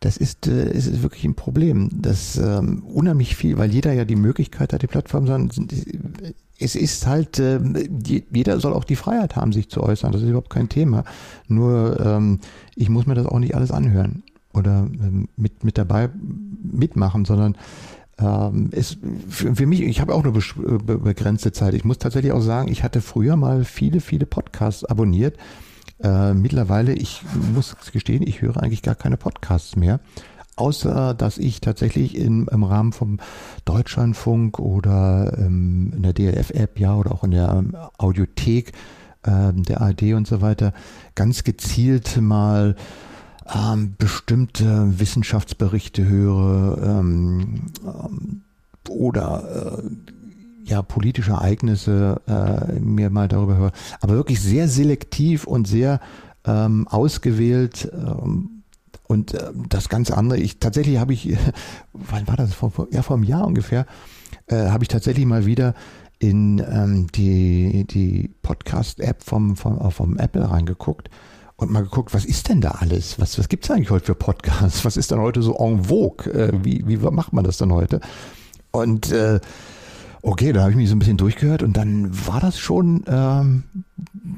das ist, äh, ist wirklich ein Problem. Das ähm, unheimlich viel, weil jeder ja die Möglichkeit hat, die Plattform sondern es ist halt, äh, jeder soll auch die Freiheit haben, sich zu äußern. Das ist überhaupt kein Thema. Nur ähm, ich muss mir das auch nicht alles anhören oder ähm, mit, mit dabei mitmachen, sondern ähm, ist für, für mich, ich habe auch eine begrenzte Zeit. Ich muss tatsächlich auch sagen, ich hatte früher mal viele, viele Podcasts abonniert äh, mittlerweile, ich muss gestehen, ich höre eigentlich gar keine Podcasts mehr. Außer, dass ich tatsächlich in, im Rahmen vom Deutschlandfunk oder ähm, in der DLF-App, ja, oder auch in der ähm, Audiothek äh, der ARD und so weiter, ganz gezielt mal ähm, bestimmte Wissenschaftsberichte höre ähm, ähm oder äh, ja, politische Ereignisse äh, mir mal darüber höre, aber wirklich sehr selektiv und sehr ähm, ausgewählt ähm, und äh, das ganz andere. Ich tatsächlich habe ich, <laughs> wann war das vor, vor ja vor einem Jahr ungefähr, äh, habe ich tatsächlich mal wieder in ähm, die die Podcast-App vom, vom vom Apple reingeguckt und mal geguckt, was ist denn da alles? Was was gibt's eigentlich heute für Podcasts? Was ist denn heute so en vogue? Äh, wie wie macht man das dann heute? Und äh, Okay, da habe ich mich so ein bisschen durchgehört und dann war das schon ähm,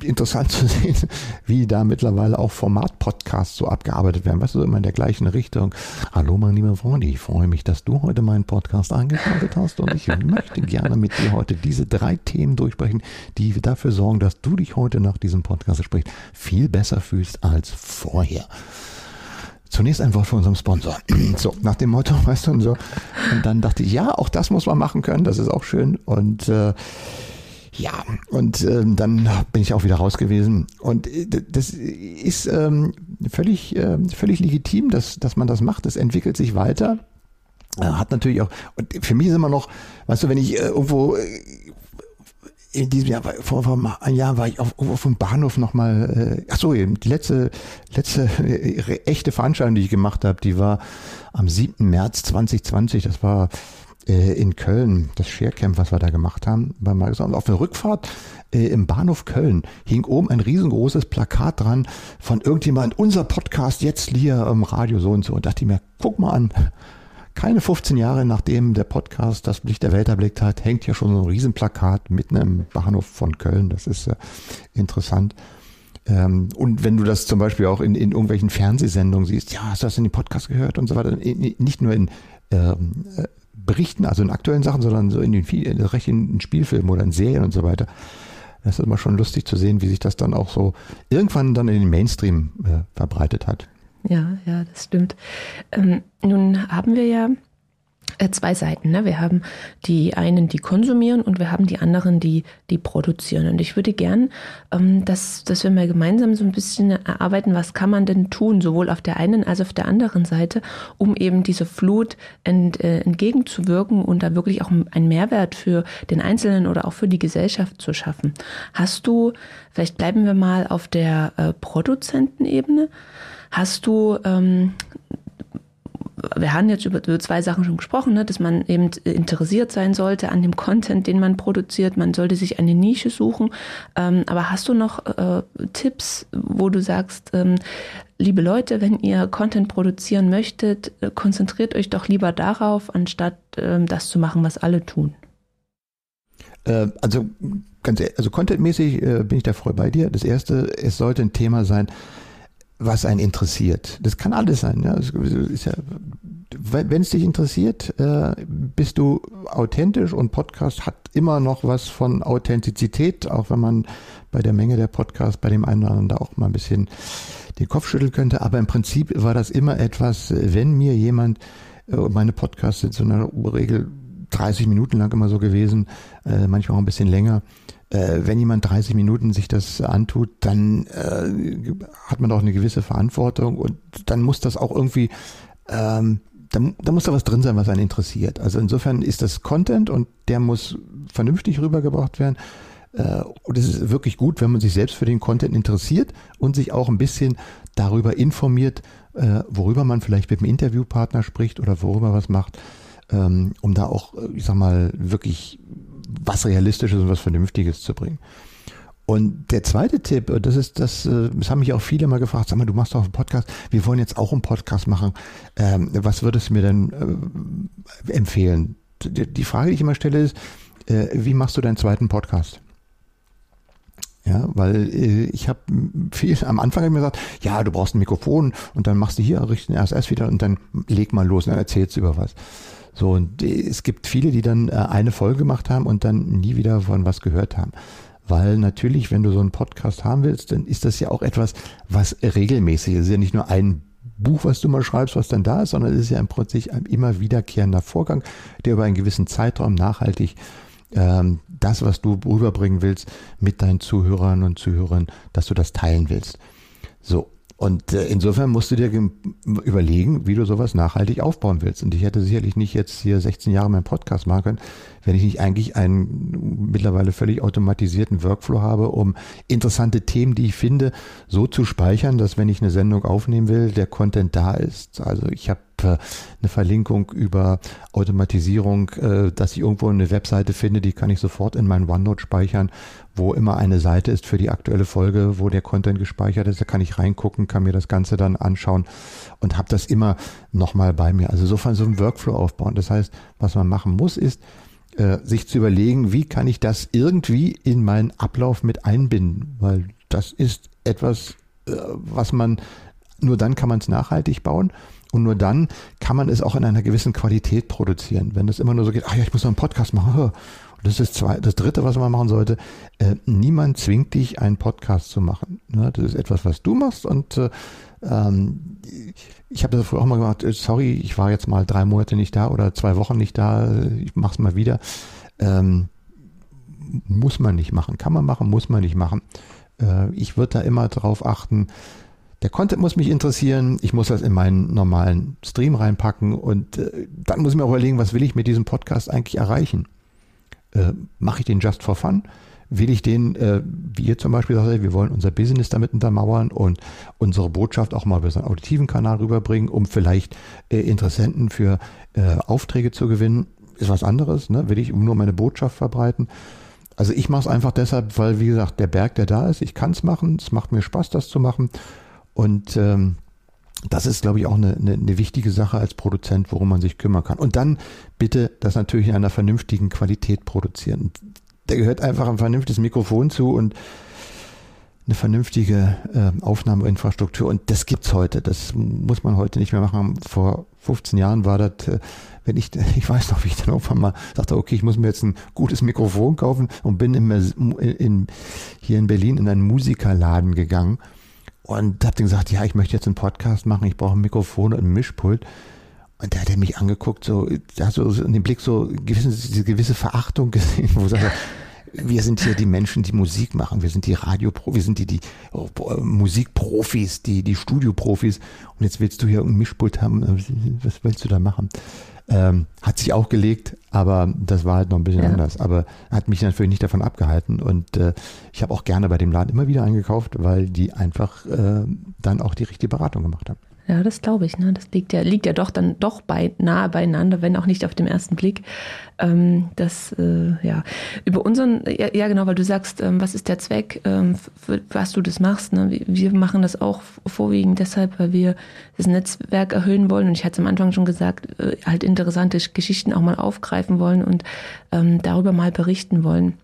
interessant <laughs> zu sehen, wie da mittlerweile auch Format-Podcasts so abgearbeitet werden. Weißt du, immer in der gleichen Richtung. Hallo, mein lieber Freund, ich freue mich, dass du heute meinen Podcast angeschaltet hast und ich <laughs> möchte gerne mit dir heute diese drei Themen durchsprechen, die dafür sorgen, dass du dich heute nach diesem Podcast spricht viel besser fühlst als vorher. Zunächst ein Wort von unserem Sponsor. <clears throat> So, nach dem Motto, <laughs> weißt du, und so. Und dann dachte ich, ja, auch das muss man machen können, das ist auch schön. Und äh, ja, und äh, dann bin ich auch wieder raus gewesen. Und äh, das ist ähm, völlig, äh, völlig legitim, dass, dass man das macht. Das entwickelt sich weiter. Äh, hat natürlich auch, und für mich ist immer noch, weißt du, wenn ich äh, irgendwo äh, in diesem Jahr, vor, vor einem Jahr war ich auf, auf dem Bahnhof nochmal, äh, ach so, die letzte, letzte äh, echte Veranstaltung, die ich gemacht habe, die war am 7. März 2020, das war äh, in Köln, das Sharecamp, was wir da gemacht haben, bei Microsoft. Auf der Rückfahrt äh, im Bahnhof Köln hing oben ein riesengroßes Plakat dran von irgendjemand, unser Podcast jetzt hier im Radio so und so. Und dachte ich mir, guck mal an, keine 15 Jahre nachdem der Podcast das Licht der Welt erblickt hat, hängt hier schon so ein Riesenplakat mitten im Bahnhof von Köln. Das ist äh, interessant. Ähm, und wenn du das zum Beispiel auch in, in irgendwelchen Fernsehsendungen siehst, ja, hast du das in den Podcast gehört und so weiter, nicht nur in ähm, äh, Berichten, also in aktuellen Sachen, sondern so in den recht in Spielfilmen oder in Serien und so weiter. Das ist immer schon lustig zu sehen, wie sich das dann auch so irgendwann dann in den Mainstream äh, verbreitet hat. Ja, ja, das stimmt. Ähm, nun haben wir ja äh, zwei Seiten. Ne? Wir haben die einen, die konsumieren und wir haben die anderen, die, die produzieren. Und ich würde gern, ähm, dass, dass wir mal gemeinsam so ein bisschen erarbeiten, was kann man denn tun, sowohl auf der einen als auch auf der anderen Seite, um eben diese Flut ent, äh, entgegenzuwirken und da wirklich auch einen Mehrwert für den Einzelnen oder auch für die Gesellschaft zu schaffen. Hast du, vielleicht bleiben wir mal auf der äh, Produzentenebene, hast du ähm, wir haben jetzt über, über zwei Sachen schon gesprochen, ne, dass man eben interessiert sein sollte an dem Content, den man produziert. Man sollte sich eine Nische suchen. Ähm, aber hast du noch äh, Tipps, wo du sagst, ähm, liebe Leute, wenn ihr Content produzieren möchtet, äh, konzentriert euch doch lieber darauf, anstatt ähm, das zu machen, was alle tun? Äh, also ganz also contentmäßig äh, bin ich da voll bei dir. Das erste, es sollte ein Thema sein, was einen interessiert. Das kann alles sein. Ja. ja wenn es dich interessiert, äh, bist du authentisch und Podcast hat immer noch was von Authentizität, auch wenn man bei der Menge der Podcasts bei dem einen oder anderen da auch mal ein bisschen den Kopf schütteln könnte. Aber im Prinzip war das immer etwas, wenn mir jemand, äh, meine Podcasts sind so in der Regel 30 Minuten lang immer so gewesen, äh, manchmal auch ein bisschen länger, äh, wenn jemand 30 Minuten sich das antut, dann äh, hat man auch eine gewisse Verantwortung und dann muss das auch irgendwie, ähm, da, da muss da was drin sein, was einen interessiert. Also insofern ist das Content und der muss vernünftig rübergebracht werden. Äh, und es ist wirklich gut, wenn man sich selbst für den Content interessiert und sich auch ein bisschen darüber informiert, äh, worüber man vielleicht mit dem Interviewpartner spricht oder worüber was macht, ähm, um da auch, ich sag mal, wirklich was Realistisches und was Vernünftiges zu bringen. Und der zweite Tipp, das ist das, äh, das haben mich auch viele mal gefragt, sag mal, du machst doch einen Podcast, wir wollen jetzt auch einen Podcast machen. Ähm, was würdest du mir denn äh, empfehlen? Die Frage, die ich immer stelle, ist, äh, wie machst du deinen zweiten Podcast? Ja, weil äh, ich habe viel <laughs> am Anfang hab ich mir gesagt, ja, du brauchst ein Mikrofon und dann machst du hier richten RSS wieder und dann leg mal los und dann erzählst du über was. So, und es gibt viele, die dann äh, eine Folge gemacht haben und dann nie wieder von was gehört haben. Weil natürlich, wenn du so einen Podcast haben willst, dann ist das ja auch etwas, was regelmäßig ist. Es ist ja nicht nur ein Buch, was du mal schreibst, was dann da ist, sondern es ist ja im Prinzip ein immer wiederkehrender Vorgang, der über einen gewissen Zeitraum nachhaltig ähm, das, was du rüberbringen willst, mit deinen Zuhörern und Zuhörern, dass du das teilen willst. So, und äh, insofern musst du dir überlegen, wie du sowas nachhaltig aufbauen willst. Und ich hätte sicherlich nicht jetzt hier 16 Jahre meinen Podcast machen können, wenn ich nicht eigentlich einen mittlerweile völlig automatisierten Workflow habe, um interessante Themen, die ich finde, so zu speichern, dass wenn ich eine Sendung aufnehmen will, der Content da ist. Also ich habe äh, eine Verlinkung über Automatisierung, äh, dass ich irgendwo eine Webseite finde, die kann ich sofort in meinen OneNote speichern wo immer eine Seite ist für die aktuelle Folge, wo der Content gespeichert ist. Da kann ich reingucken, kann mir das Ganze dann anschauen und habe das immer nochmal bei mir. Also sofern so ein Workflow aufbauen. Das heißt, was man machen muss, ist, äh, sich zu überlegen, wie kann ich das irgendwie in meinen Ablauf mit einbinden, weil das ist etwas, äh, was man, nur dann kann man es nachhaltig bauen. Und nur dann kann man es auch in einer gewissen Qualität produzieren. Wenn es immer nur so geht, ach ja, ich muss noch einen Podcast machen, <laughs> das ist zwei, das dritte, was man machen sollte. Äh, niemand zwingt dich, einen Podcast zu machen. Ne? Das ist etwas, was du machst und äh, ähm, ich habe das früher auch mal gemacht, äh, sorry, ich war jetzt mal drei Monate nicht da oder zwei Wochen nicht da, ich mach's mal wieder. Ähm, muss man nicht machen. Kann man machen, muss man nicht machen. Äh, ich würde da immer drauf achten, der Content muss mich interessieren, ich muss das in meinen normalen Stream reinpacken und äh, dann muss ich mir auch überlegen, was will ich mit diesem Podcast eigentlich erreichen äh, mache ich den just for fun? Will ich den, äh, wie ihr zum Beispiel sagt, wir wollen unser Business damit untermauern und unsere Botschaft auch mal über so einen auditiven Kanal rüberbringen, um vielleicht äh, Interessenten für äh, Aufträge zu gewinnen? ist was anderes, ne? will ich nur meine Botschaft verbreiten. Also ich mache es einfach deshalb, weil, wie gesagt, der Berg, der da ist, ich kann es machen, es macht mir Spaß, das zu machen. Und ähm, das ist, glaube ich, auch eine, eine, eine wichtige Sache als Produzent, worum man sich kümmern kann. Und dann bitte das natürlich in einer vernünftigen Qualität produzieren. Da gehört einfach ein vernünftiges Mikrofon zu und eine vernünftige äh, Aufnahmeinfrastruktur. Und das gibt's heute. Das muss man heute nicht mehr machen. Vor 15 Jahren war das, äh, wenn ich, <laughs> ich weiß noch, wie ich dann irgendwann mal sagte, okay, ich muss mir jetzt ein gutes Mikrofon kaufen und bin in, in, hier in Berlin in einen Musikerladen gegangen und hab dann gesagt, ja, ich möchte jetzt einen Podcast machen, ich brauche ein Mikrofon und ein Mischpult. Und da hat er mich angeguckt, so, da hast du so in dem Blick so gewisse, diese gewisse Verachtung gesehen, wo er sagt, wir sind hier die Menschen, die Musik machen. Wir sind die Radioprofis, wir sind die, die oh, Musikprofis, die, die Studioprofis. Und jetzt willst du hier ein Mischpult haben. Was willst du da machen? Ähm, hat sich auch gelegt, aber das war halt noch ein bisschen ja. anders. Aber hat mich natürlich nicht davon abgehalten. Und äh, ich habe auch gerne bei dem Laden immer wieder eingekauft, weil die einfach äh, dann auch die richtige Beratung gemacht haben. Ja, das glaube ich. Ne? Das liegt ja, liegt ja doch dann doch bei, nahe beieinander, wenn auch nicht auf dem ersten Blick. Ähm, das, äh, ja, über unseren, ja, ja, genau, weil du sagst, ähm, was ist der Zweck, ähm, für, was du das machst. Ne? Wir machen das auch vorwiegend deshalb, weil wir das Netzwerk erhöhen wollen. Und ich hatte es am Anfang schon gesagt, äh, halt interessante Geschichten auch mal aufgreifen wollen und ähm, darüber mal berichten wollen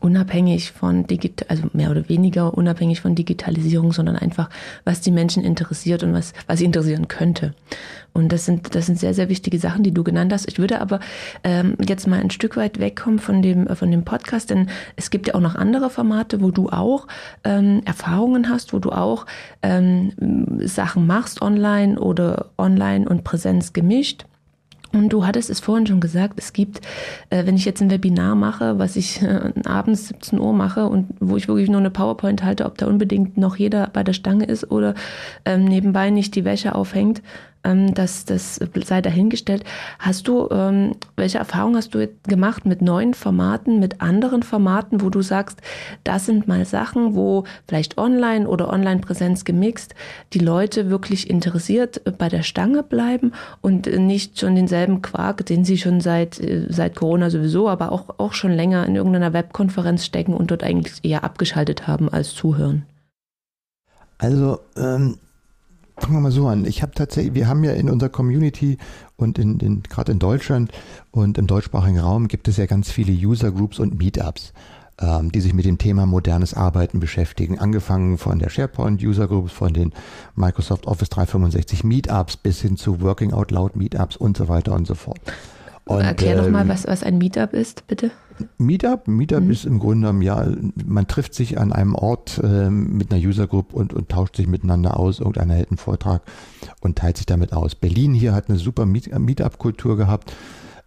unabhängig von digital, also mehr oder weniger unabhängig von Digitalisierung, sondern einfach, was die Menschen interessiert und was, was sie interessieren könnte. Und das sind, das sind sehr, sehr wichtige Sachen, die du genannt hast. Ich würde aber ähm, jetzt mal ein Stück weit wegkommen von dem, von dem Podcast, denn es gibt ja auch noch andere Formate, wo du auch ähm, Erfahrungen hast, wo du auch ähm, Sachen machst online oder online und Präsenz gemischt. Und du hattest es vorhin schon gesagt, es gibt, äh, wenn ich jetzt ein Webinar mache, was ich äh, abends 17 Uhr mache und wo ich wirklich nur eine PowerPoint halte, ob da unbedingt noch jeder bei der Stange ist oder ähm, nebenbei nicht die Wäsche aufhängt, ähm, das, das sei dahingestellt. Hast du, ähm, welche Erfahrungen hast du gemacht mit neuen Formaten, mit anderen Formaten, wo du sagst, das sind mal Sachen, wo vielleicht online oder Online-Präsenz gemixt, die Leute wirklich interessiert bei der Stange bleiben und nicht schon denselben Quark, den sie schon seit, äh, seit Corona sowieso, aber auch, auch schon länger in irgendeiner Webkonferenz stecken und dort eigentlich eher abgeschaltet haben als zuhören? Also ähm, fangen wir mal so an. Ich habe tatsächlich, wir haben ja in unserer Community und in, in gerade in Deutschland und im deutschsprachigen Raum gibt es ja ganz viele User Groups und Meetups, ähm, die sich mit dem Thema modernes Arbeiten beschäftigen. Angefangen von der SharePoint User Groups, von den Microsoft Office 365 Meetups bis hin zu Working Out Loud Meetups und so weiter und so fort. Und, Erklär ähm, nochmal, was, was ein Meetup ist, bitte. Meetup, Meetup mhm. ist im Grunde genommen, ja, man trifft sich an einem Ort äh, mit einer User Group und, und tauscht sich miteinander aus, irgendeiner hält einen Vortrag und teilt sich damit aus. Berlin hier hat eine super Meet Meetup-Kultur gehabt.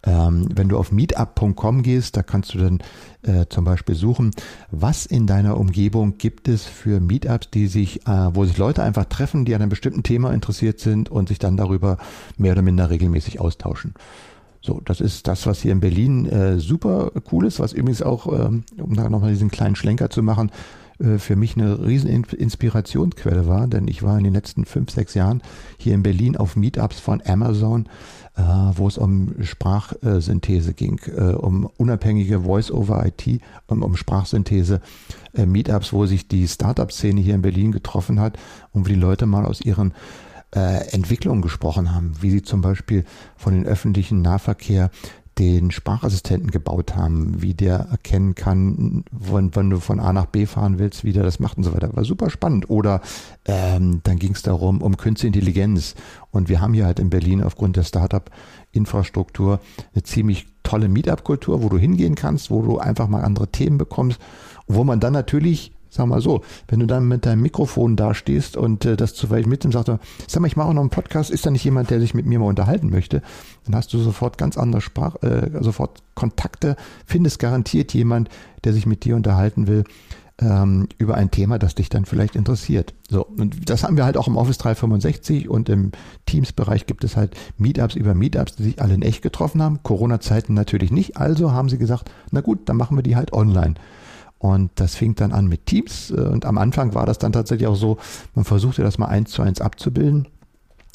Ähm, wenn du auf meetup.com gehst, da kannst du dann äh, zum Beispiel suchen, was in deiner Umgebung gibt es für Meetups, die sich, äh, wo sich Leute einfach treffen, die an einem bestimmten Thema interessiert sind und sich dann darüber mehr oder minder regelmäßig austauschen. So, das ist das, was hier in Berlin äh, super cool ist, was übrigens auch, ähm, um da nochmal diesen kleinen Schlenker zu machen, äh, für mich eine riesen Inspirationsquelle war, denn ich war in den letzten fünf, sechs Jahren hier in Berlin auf Meetups von Amazon, äh, wo es um Sprachsynthese ging, äh, um unabhängige Voice-over-IT, um, um Sprachsynthese, äh, Meetups, wo sich die Startup-Szene hier in Berlin getroffen hat und wo die Leute mal aus ihren äh, Entwicklungen gesprochen haben, wie sie zum Beispiel von den öffentlichen Nahverkehr den Sprachassistenten gebaut haben, wie der erkennen kann, wann, wann du von A nach B fahren willst, wie der das macht und so weiter. War super spannend. Oder ähm, dann ging es darum, um Künstliche Intelligenz. Und wir haben hier halt in Berlin aufgrund der Startup-Infrastruktur eine ziemlich tolle Meetup-Kultur, wo du hingehen kannst, wo du einfach mal andere Themen bekommst, wo man dann natürlich Sag mal so, wenn du dann mit deinem Mikrofon dastehst und äh, das zu weit mitnimmst, sagst du, sag mal, ich mache auch noch einen Podcast, ist da nicht jemand, der sich mit mir mal unterhalten möchte? Dann hast du sofort ganz andere Sprach, äh, sofort Kontakte, findest garantiert jemand, der sich mit dir unterhalten will ähm, über ein Thema, das dich dann vielleicht interessiert. So, und das haben wir halt auch im Office 365 und im Teams-Bereich gibt es halt Meetups über Meetups, die sich alle in echt getroffen haben. Corona-Zeiten natürlich nicht, also haben sie gesagt, na gut, dann machen wir die halt online. Und das fing dann an mit Teams. Äh, und am Anfang war das dann tatsächlich auch so, man versuchte das mal eins zu eins abzubilden.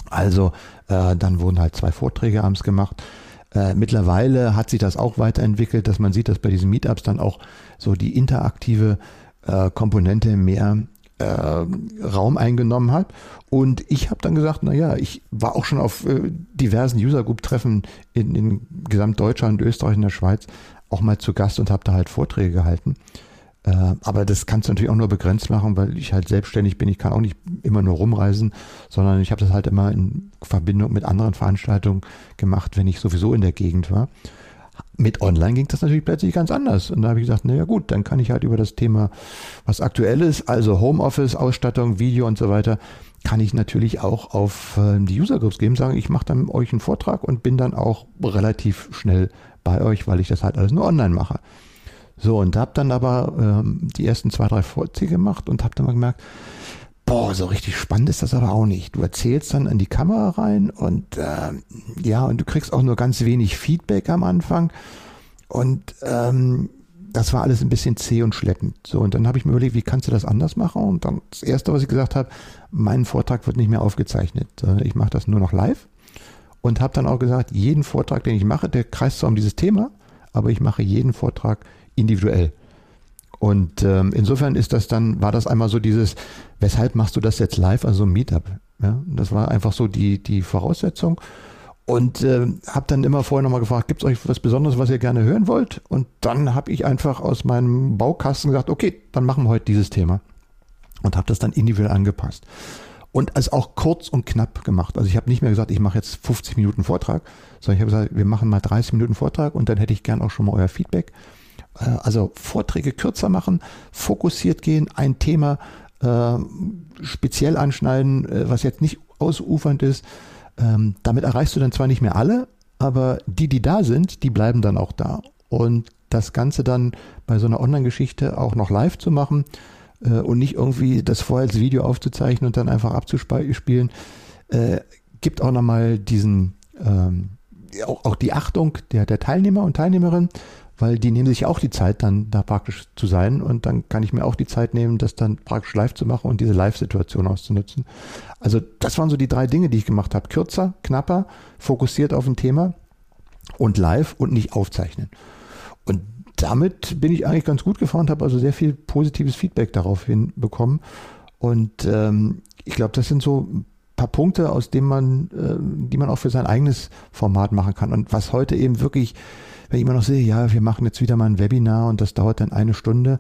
Also äh, dann wurden halt zwei Vorträge abends gemacht. Äh, mittlerweile hat sich das auch weiterentwickelt, dass man sieht, dass bei diesen Meetups dann auch so die interaktive äh, Komponente mehr äh, Raum eingenommen hat. Und ich habe dann gesagt, na ja, ich war auch schon auf äh, diversen User Group Treffen in, in Gesamtdeutschland, Österreich und der Schweiz auch mal zu Gast und habe da halt Vorträge gehalten. Äh, aber das kannst du natürlich auch nur begrenzt machen, weil ich halt selbstständig bin. Ich kann auch nicht immer nur rumreisen, sondern ich habe das halt immer in Verbindung mit anderen Veranstaltungen gemacht, wenn ich sowieso in der Gegend war. Mit Online ging das natürlich plötzlich ganz anders. Und da habe ich gesagt, naja gut, dann kann ich halt über das Thema, was aktuell ist, also Homeoffice, Ausstattung, Video und so weiter, kann ich natürlich auch auf äh, die User Groups geben, sagen, ich mache dann euch einen Vortrag und bin dann auch relativ schnell bei euch, weil ich das halt alles nur online mache. So, und habe dann aber ähm, die ersten zwei, drei Vorträge gemacht und habe dann mal gemerkt, boah, so richtig spannend ist das aber auch nicht. Du erzählst dann in die Kamera rein und äh, ja, und du kriegst auch nur ganz wenig Feedback am Anfang. Und ähm, das war alles ein bisschen zäh und schleppend. So, und dann habe ich mir überlegt, wie kannst du das anders machen? Und dann das Erste, was ich gesagt habe, mein Vortrag wird nicht mehr aufgezeichnet. Ich mache das nur noch live. Und habe dann auch gesagt, jeden Vortrag, den ich mache, der kreist zwar um dieses Thema, aber ich mache jeden Vortrag individuell. Und ähm, insofern ist das dann, war das einmal so dieses, weshalb machst du das jetzt live, also Meetup? Ja, das war einfach so die, die Voraussetzung. Und äh, habe dann immer vorher nochmal gefragt, gibt es euch was Besonderes, was ihr gerne hören wollt? Und dann habe ich einfach aus meinem Baukasten gesagt, okay, dann machen wir heute dieses Thema. Und habe das dann individuell angepasst. Und es auch kurz und knapp gemacht. Also ich habe nicht mehr gesagt, ich mache jetzt 50 Minuten Vortrag, sondern ich habe gesagt, wir machen mal 30 Minuten Vortrag und dann hätte ich gern auch schon mal euer Feedback. Äh, also Vorträge kürzer machen, fokussiert gehen, ein Thema äh, speziell anschneiden, äh, was jetzt nicht ausufernd ist. Ähm, damit erreichst du dann zwar nicht mehr alle, aber die, die da sind, die bleiben dann auch da. Und das Ganze dann bei so einer Online-Geschichte auch noch live zu machen äh, und nicht irgendwie das vorher als Video aufzuzeichnen und dann einfach abzuspielen, äh, gibt auch nochmal diesen, ähm, auch, auch die Achtung der, der Teilnehmer und Teilnehmerinnen weil die nehmen sich auch die Zeit, dann da praktisch zu sein und dann kann ich mir auch die Zeit nehmen, das dann praktisch live zu machen und diese Live-Situation auszunutzen. Also das waren so die drei Dinge, die ich gemacht habe. Kürzer, knapper, fokussiert auf ein Thema und live und nicht aufzeichnen. Und damit bin ich eigentlich ganz gut gefahren, habe also sehr viel positives Feedback darauf hinbekommen. Und ähm, ich glaube, das sind so paar Punkte, aus denen man, äh, die man auch für sein eigenes Format machen kann. Und was heute eben wirklich wenn ich immer noch sehe, ja, wir machen jetzt wieder mal ein Webinar und das dauert dann eine Stunde.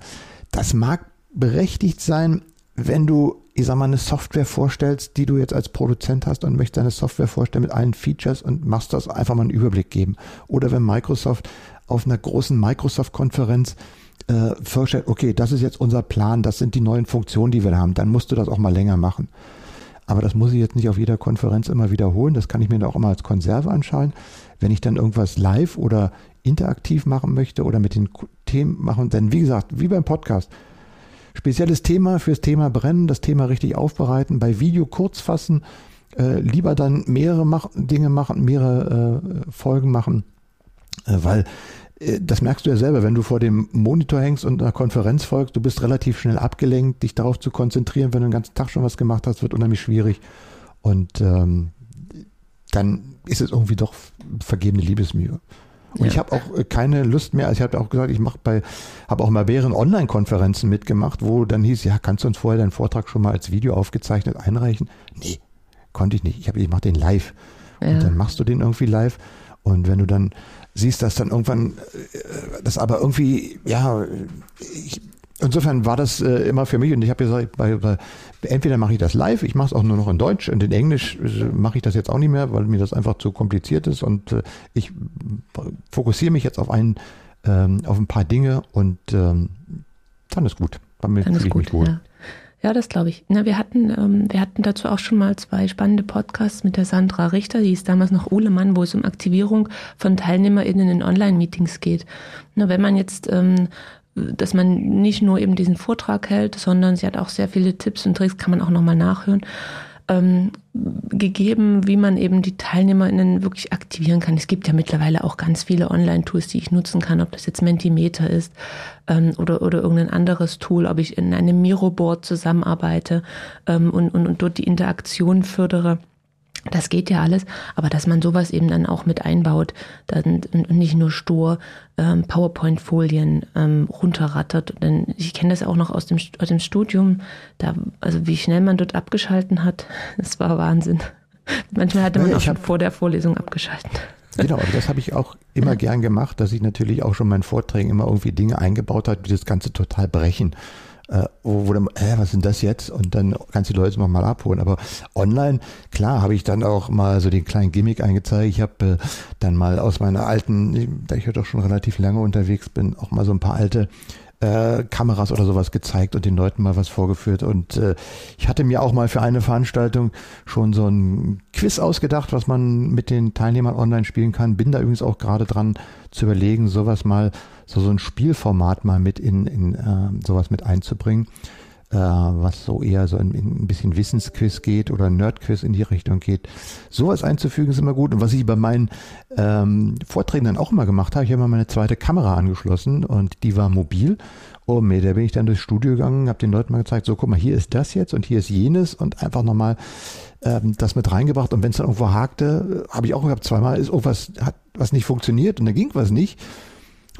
Das mag berechtigt sein, wenn du, ich sag mal, eine Software vorstellst, die du jetzt als Produzent hast und möchtest deine Software vorstellen mit allen Features und machst das einfach mal einen Überblick geben. Oder wenn Microsoft auf einer großen Microsoft-Konferenz äh, vorstellt, okay, das ist jetzt unser Plan, das sind die neuen Funktionen, die wir haben, dann musst du das auch mal länger machen. Aber das muss ich jetzt nicht auf jeder Konferenz immer wiederholen. Das kann ich mir dann auch immer als Konserve anschauen. Wenn ich dann irgendwas live oder interaktiv machen möchte oder mit den Themen machen, denn wie gesagt, wie beim Podcast, spezielles Thema fürs Thema brennen, das Thema richtig aufbereiten, bei Video kurz fassen, äh, lieber dann mehrere mach Dinge machen, mehrere äh, Folgen machen, äh, weil das merkst du ja selber, wenn du vor dem Monitor hängst und einer Konferenz folgst, du bist relativ schnell abgelenkt, dich darauf zu konzentrieren, wenn du den ganzen Tag schon was gemacht hast, wird unheimlich schwierig. Und ähm, dann ist es irgendwie doch vergebene Liebesmühe. Und ja. ich habe auch äh, keine Lust mehr, also ich habe auch gesagt, ich mache bei, habe auch mal mehreren Online-Konferenzen mitgemacht, wo dann hieß, ja, kannst du uns vorher deinen Vortrag schon mal als Video aufgezeichnet einreichen? Nee, konnte ich nicht. Ich, ich mache den live. Ja. Und dann machst du den irgendwie live. Und wenn du dann siehst, dass dann irgendwann, äh, das aber irgendwie, ja, ich, insofern war das äh, immer für mich und ich habe gesagt, bei, bei, entweder mache ich das live, ich mache es auch nur noch in Deutsch und in Englisch äh, mache ich das jetzt auch nicht mehr, weil mir das einfach zu kompliziert ist und äh, ich fokussiere mich jetzt auf ein, ähm, auf ein paar Dinge und ähm, dann ist gut. Damit fühle ich gut, mich wohl. Ja. Ja, das glaube ich. Na, wir hatten, ähm, wir hatten dazu auch schon mal zwei spannende Podcasts mit der Sandra Richter, die ist damals noch Uhlemann, wo es um Aktivierung von TeilnehmerInnen in Online-Meetings geht. Na, wenn man jetzt ähm, dass man nicht nur eben diesen Vortrag hält, sondern sie hat auch sehr viele Tipps und Tricks, kann man auch nochmal nachhören, ähm, gegeben, wie man eben die TeilnehmerInnen wirklich aktivieren kann. Es gibt ja mittlerweile auch ganz viele Online-Tools, die ich nutzen kann, ob das jetzt Mentimeter ist ähm, oder, oder irgendein anderes Tool, ob ich in einem Miroboard zusammenarbeite ähm, und, und, und dort die Interaktion fördere. Das geht ja alles, aber dass man sowas eben dann auch mit einbaut dann, und nicht nur stur ähm, PowerPoint-Folien ähm, runterrattert. Denn ich kenne das auch noch aus dem, aus dem Studium, da, also wie schnell man dort abgeschalten hat, <laughs> das war Wahnsinn. Manchmal hatte man naja, auch schon vor der Vorlesung abgeschalten. Genau, aber das habe ich auch immer gern gemacht, dass ich natürlich auch schon meinen Vorträgen immer irgendwie Dinge eingebaut habe, die das Ganze total brechen äh, wo, wo dann, äh, was sind das jetzt? Und dann kannst du die Leute nochmal abholen. Aber online, klar, habe ich dann auch mal so den kleinen Gimmick eingezeigt. Ich habe äh, dann mal aus meiner alten, da ich ja doch schon relativ lange unterwegs bin, auch mal so ein paar alte äh, Kameras oder sowas gezeigt und den Leuten mal was vorgeführt. Und äh, ich hatte mir auch mal für eine Veranstaltung schon so ein Quiz ausgedacht, was man mit den Teilnehmern online spielen kann. Bin da übrigens auch gerade dran zu überlegen, sowas mal, so, so ein Spielformat mal mit in, in äh, sowas mit einzubringen äh, was so eher so in, in ein bisschen Wissensquiz geht oder Nerdquiz in die Richtung geht. Sowas einzufügen ist immer gut. Und was ich bei meinen ähm, Vorträgen dann auch immer gemacht habe, ich habe mal meine zweite Kamera angeschlossen und die war mobil. Oh, nee, da bin ich dann durchs Studio gegangen, habe den Leuten mal gezeigt, so guck mal, hier ist das jetzt und hier ist jenes und einfach nochmal ähm, das mit reingebracht. Und wenn es dann irgendwo hakte, habe ich auch gehabt, zweimal ist irgendwas, hat was nicht funktioniert und da ging was nicht.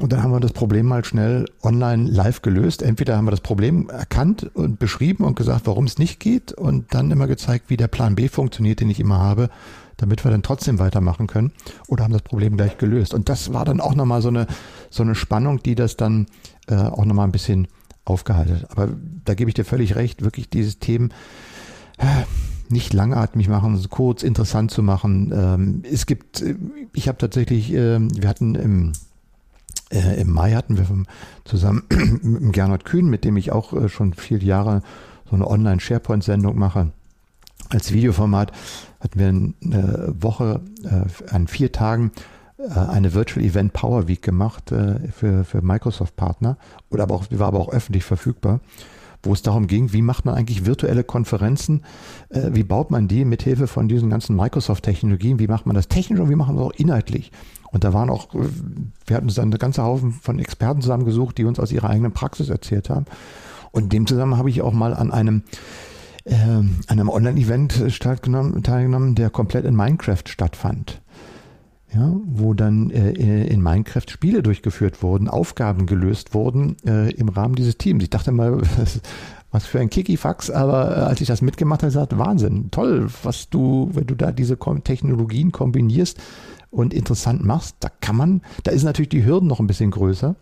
Und dann haben wir das Problem mal schnell online live gelöst. Entweder haben wir das Problem erkannt und beschrieben und gesagt, warum es nicht geht und dann immer gezeigt, wie der Plan B funktioniert, den ich immer habe, damit wir dann trotzdem weitermachen können oder haben das Problem gleich gelöst. Und das war dann auch nochmal so eine, so eine Spannung, die das dann äh, auch nochmal ein bisschen aufgehalten hat. Aber da gebe ich dir völlig recht, wirklich dieses Themen äh, nicht langatmig machen, kurz interessant zu machen. Ähm, es gibt, äh, ich habe tatsächlich, äh, wir hatten im äh, Im Mai hatten wir zusammen <clears throat> mit Gernot Kühn, mit dem ich auch äh, schon viele Jahre so eine Online-SharePoint-Sendung mache, als Videoformat, hatten wir eine Woche äh, an vier Tagen äh, eine Virtual Event Power Week gemacht äh, für, für Microsoft-Partner, oder aber auch, war aber auch öffentlich verfügbar wo es darum ging, wie macht man eigentlich virtuelle Konferenzen, äh, wie baut man die mit Hilfe von diesen ganzen Microsoft-Technologien, wie macht man das technisch und wie machen wir es auch inhaltlich. Und da waren auch, wir hatten uns dann eine ganze Haufen von Experten zusammengesucht, die uns aus ihrer eigenen Praxis erzählt haben. Und in dem Zusammenhang habe ich auch mal an einem äh, einem Online-Event teilgenommen, der komplett in Minecraft stattfand. Ja, wo dann äh, in Minecraft Spiele durchgeführt wurden, Aufgaben gelöst wurden äh, im Rahmen dieses Teams. Ich dachte mal, <laughs> was für ein Kikifax, aber äh, als ich das mitgemacht habe, gesagt, Wahnsinn, toll, was du, wenn du da diese Technologien kombinierst, und interessant machst, da kann man, da ist natürlich die Hürden noch ein bisschen größer,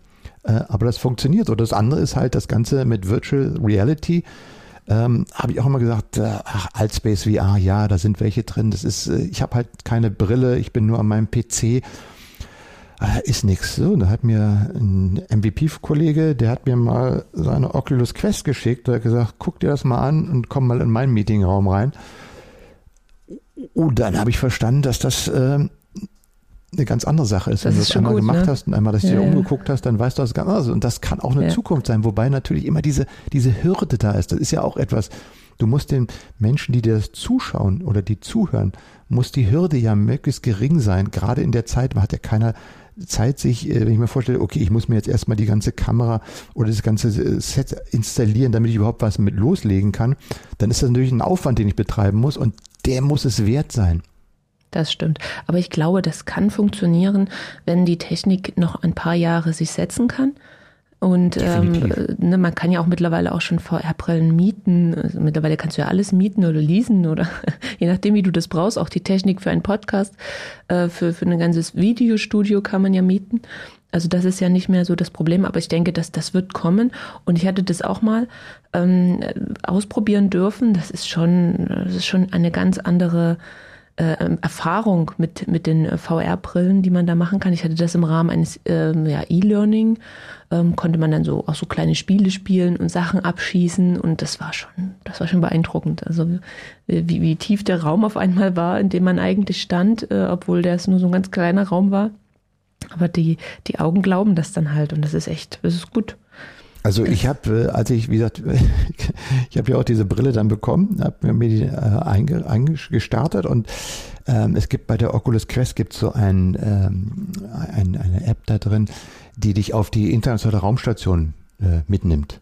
äh, aber das funktioniert. Oder das andere ist halt das Ganze mit Virtual Reality. Ähm, habe ich auch immer gesagt, äh, ach, Altspace VR, ja, da sind welche drin. Das ist, äh, ich habe halt keine Brille, ich bin nur an meinem PC. Äh, ist nix. So, da hat mir ein MVP-Kollege, der hat mir mal seine Oculus Quest geschickt, der hat gesagt, guck dir das mal an und komm mal in meinen Meetingraum rein. Und dann habe ich verstanden, dass das äh, eine ganz andere Sache ist. Das Wenn ist du das einmal gut, gemacht ne? hast und einmal, dass du Ja, dir umgeguckt hast, dann weißt du das ganz anders. Und das kann auch eine Ja. Zukunft sein, wobei natürlich immer diese, diese Hürde da ist. Das ist ja auch etwas, du musst den Menschen, die dir das zuschauen oder die zuhören, muss die Hürde ja möglichst gering sein. Gerade in der Zeit, man hat ja keiner Zeit, sich, äh, wenn ich mir vorstelle, okay, ich muss mir jetzt erstmal die ganze Kamera oder das ganze äh, Set installieren, damit ich überhaupt was mit loslegen kann, dann ist das natürlich ein Aufwand, den ich betreiben muss und der muss es wert sein. Das stimmt. Aber ich glaube, das kann funktionieren, wenn die Technik noch ein paar Jahre sich setzen kann. Und ähm, Definitiv. ne, man kann ja auch mittlerweile auch schon VR-Brillen mieten. Also mittlerweile kannst du ja alles mieten oder leasen oder <laughs> je nachdem, wie du das brauchst. Auch die Technik für einen Podcast, äh, für, für ein ganzes Videostudio kann man ja mieten. Also das ist ja nicht mehr so das Problem, aber ich denke, dass das wird kommen. Und ich hatte das auch mal ähm, ausprobieren dürfen. Das ist schon, das ist schon eine ganz andere äh, ähm, Erfahrung mit, mit den äh, VR-Brillen, die man da machen kann. Ich hatte das im Rahmen eines ähm, ja, E-Learning, ähm, konnte man dann so auch so kleine Spiele spielen und Sachen abschießen und das war schon, das war schon beeindruckend. Also äh, wie, wie tief der Raum auf einmal war, in dem man eigentlich stand, äh, obwohl das nur so ein ganz kleiner Raum war. Aber die, die Augen glauben das dann halt und das ist echt, das ist gut. Also ich <laughs> habe, äh, als ich, wie gesagt, <laughs> ich habe ja auch diese Brille dann bekommen, habe mir die äh, einge, eingestartet und ähm, es gibt bei der Oculus Quest gibt so ein, ähm, ein, eine App da drin, die dich auf die internationale Raumstation äh, mitnimmt.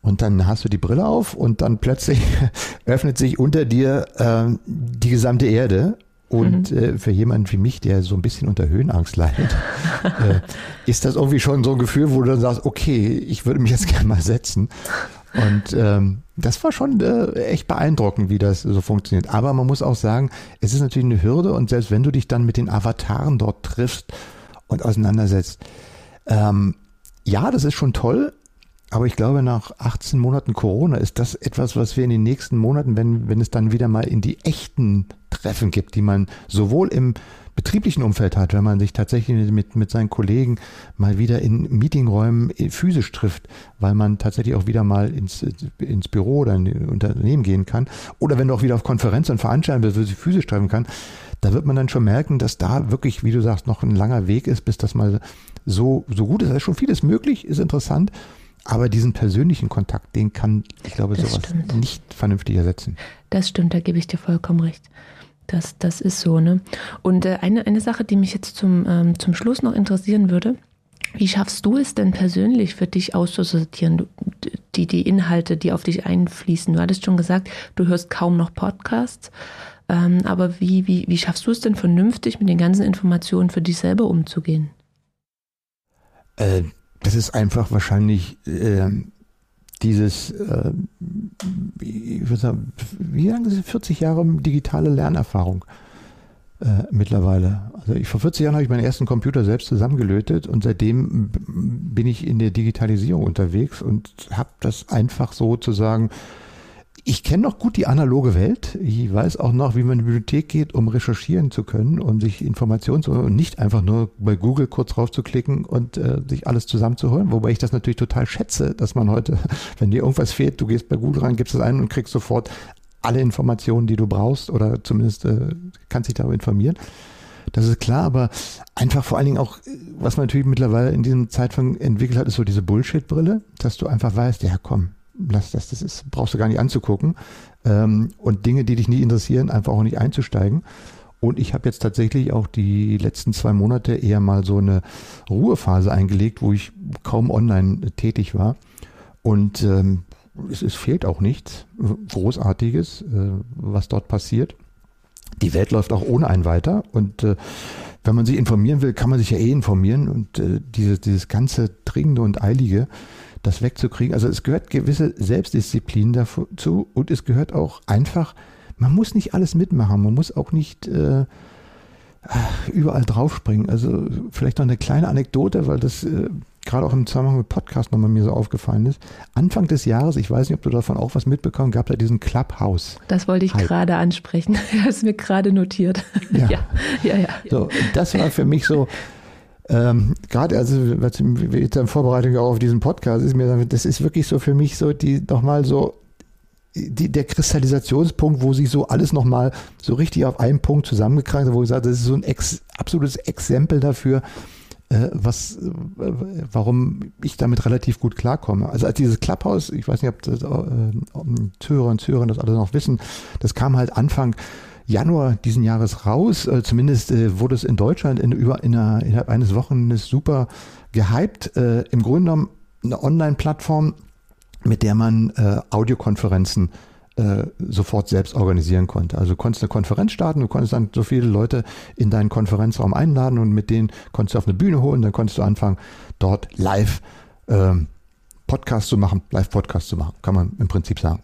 Und dann hast du die Brille auf und dann plötzlich <laughs> öffnet sich unter dir äh, die gesamte Erde. Und mhm. äh, für jemanden wie mich, der so ein bisschen unter Höhenangst leidet, <laughs> äh, ist das irgendwie schon so ein Gefühl, wo du dann sagst, okay, ich würde mich jetzt <laughs> gerne mal setzen. Und ähm, das war schon äh, echt beeindruckend, wie das so funktioniert. Aber man muss auch sagen, es ist natürlich eine Hürde und selbst wenn du dich dann mit den Avataren dort triffst und auseinandersetzt, ähm, ja, das ist schon toll, aber ich glaube, nach 18 Monaten Corona ist das etwas, was wir in den nächsten Monaten, wenn, wenn es dann wieder mal in die echten Treffen gibt, die man sowohl im betrieblichen Umfeld hat, wenn man sich tatsächlich mit, mit seinen Kollegen mal wieder in Meetingräumen physisch trifft, weil man tatsächlich auch wieder mal ins, ins Büro oder in ein Unternehmen gehen kann, oder wenn du auch wieder auf Konferenzen und Veranstaltungen bist, physisch treffen kann, da wird man dann schon merken, dass da wirklich, wie du sagst, noch ein langer Weg ist, bis das mal so, so gut ist. Da ist schon vieles möglich, ist interessant. Aber diesen persönlichen Kontakt, den kann, ich glaube, das sowas stimmt. nicht vernünftig ersetzen. Das stimmt, da gebe ich dir vollkommen recht. Das, das ist so, ne? Und äh, eine, eine Sache, die mich jetzt zum, ähm, zum Schluss noch interessieren würde, wie schaffst du es denn persönlich für dich auszusortieren, die, die Inhalte, die auf dich einfließen? Du hattest schon gesagt, du hörst kaum noch Podcasts. Ähm, aber wie, wie, wie schaffst du es denn vernünftig, mit den ganzen Informationen für dich selber umzugehen? Äh, das ist einfach wahrscheinlich äh, dieses, äh, ich würde sagen, wie lange es? 40 Jahre digitale Lernerfahrung äh, mittlerweile. Also ich, vor 40 Jahren habe ich meinen ersten Computer selbst zusammengelötet und seitdem bin ich in der Digitalisierung unterwegs und habe das einfach sozusagen ich kenne noch gut die analoge Welt. Ich weiß auch noch, wie man in die Bibliothek geht, um recherchieren zu können, um sich Informationen zu holen und nicht einfach nur bei Google kurz raufzuklicken und äh, sich alles zusammenzuholen. Wobei ich das natürlich total schätze, dass man heute, <laughs> wenn dir irgendwas fehlt, du gehst bei Google rein, gibst es ein und kriegst sofort alle Informationen, die du brauchst oder zumindest äh, kannst dich darüber informieren. Das ist klar, aber einfach vor allen Dingen auch, was man natürlich mittlerweile in diesem Zeitfang entwickelt hat, ist so diese Bullshit-Brille, dass du einfach weißt, ja komm, lass das, das ist, brauchst du gar nicht anzugucken. Ähm, und Dinge, die dich nicht interessieren, einfach auch nicht einzusteigen. Und ich habe jetzt tatsächlich auch die letzten zwei Monate eher mal so eine Ruhephase eingelegt, wo ich kaum online tätig war. Und ähm, es, es fehlt auch nichts Großartiges, äh, was dort passiert. Die Welt läuft auch ohne einen weiter. Und äh, wenn man sich informieren will, kann man sich ja eh informieren. Und äh, dieses, dieses ganze Dringende und Eilige, das wegzukriegen. Also es gehört gewisse Selbstdisziplin dazu und es gehört auch einfach, man muss nicht alles mitmachen, man muss auch nicht äh, überall draufspringen. Also vielleicht noch eine kleine Anekdote, weil das äh, gerade auch im Zusammenhang mit Podcast nochmal mir so aufgefallen ist. Anfang des Jahres, ich weiß nicht, ob du davon auch was mitbekommen, gab da diesen Clubhouse. Das wollte ich gerade ansprechen. <laughs> Habe es mir gerade notiert. Ja. <laughs> ja, ja, ja. So, das war für mich so, ähm, gerade also jetzt in Vorbereitung auch auf diesen Podcast ist mir das ist wirklich so für mich so die nochmal so die, der Kristallisationspunkt, wo sich so alles nochmal so richtig auf einen Punkt zusammengekrankt hat, wo ich sage, das ist so ein ex, absolutes Exempel dafür, äh, was, äh, warum ich damit relativ gut klarkomme. Also als dieses Clubhouse, ich weiß nicht, ob das, äh, Zuhörer und Zuhörer das alle noch wissen, das kam halt Anfang Januar diesen Jahres raus. Äh, zumindest äh, wurde es in Deutschland in, über, in einer, innerhalb eines Wochenendes super gehypt. Äh, Im Grunde genommen eine Online-Plattform, mit der man äh, Audiokonferenzen äh, sofort selbst organisieren konnte. Also du konntest eine Konferenz starten, du konntest dann so viele Leute in deinen Konferenzraum einladen und mit denen konntest du auf eine Bühne holen, dann konntest du anfangen, dort live ähm, Podcast zu machen, Live-Podcast zu machen, kann man im Prinzip sagen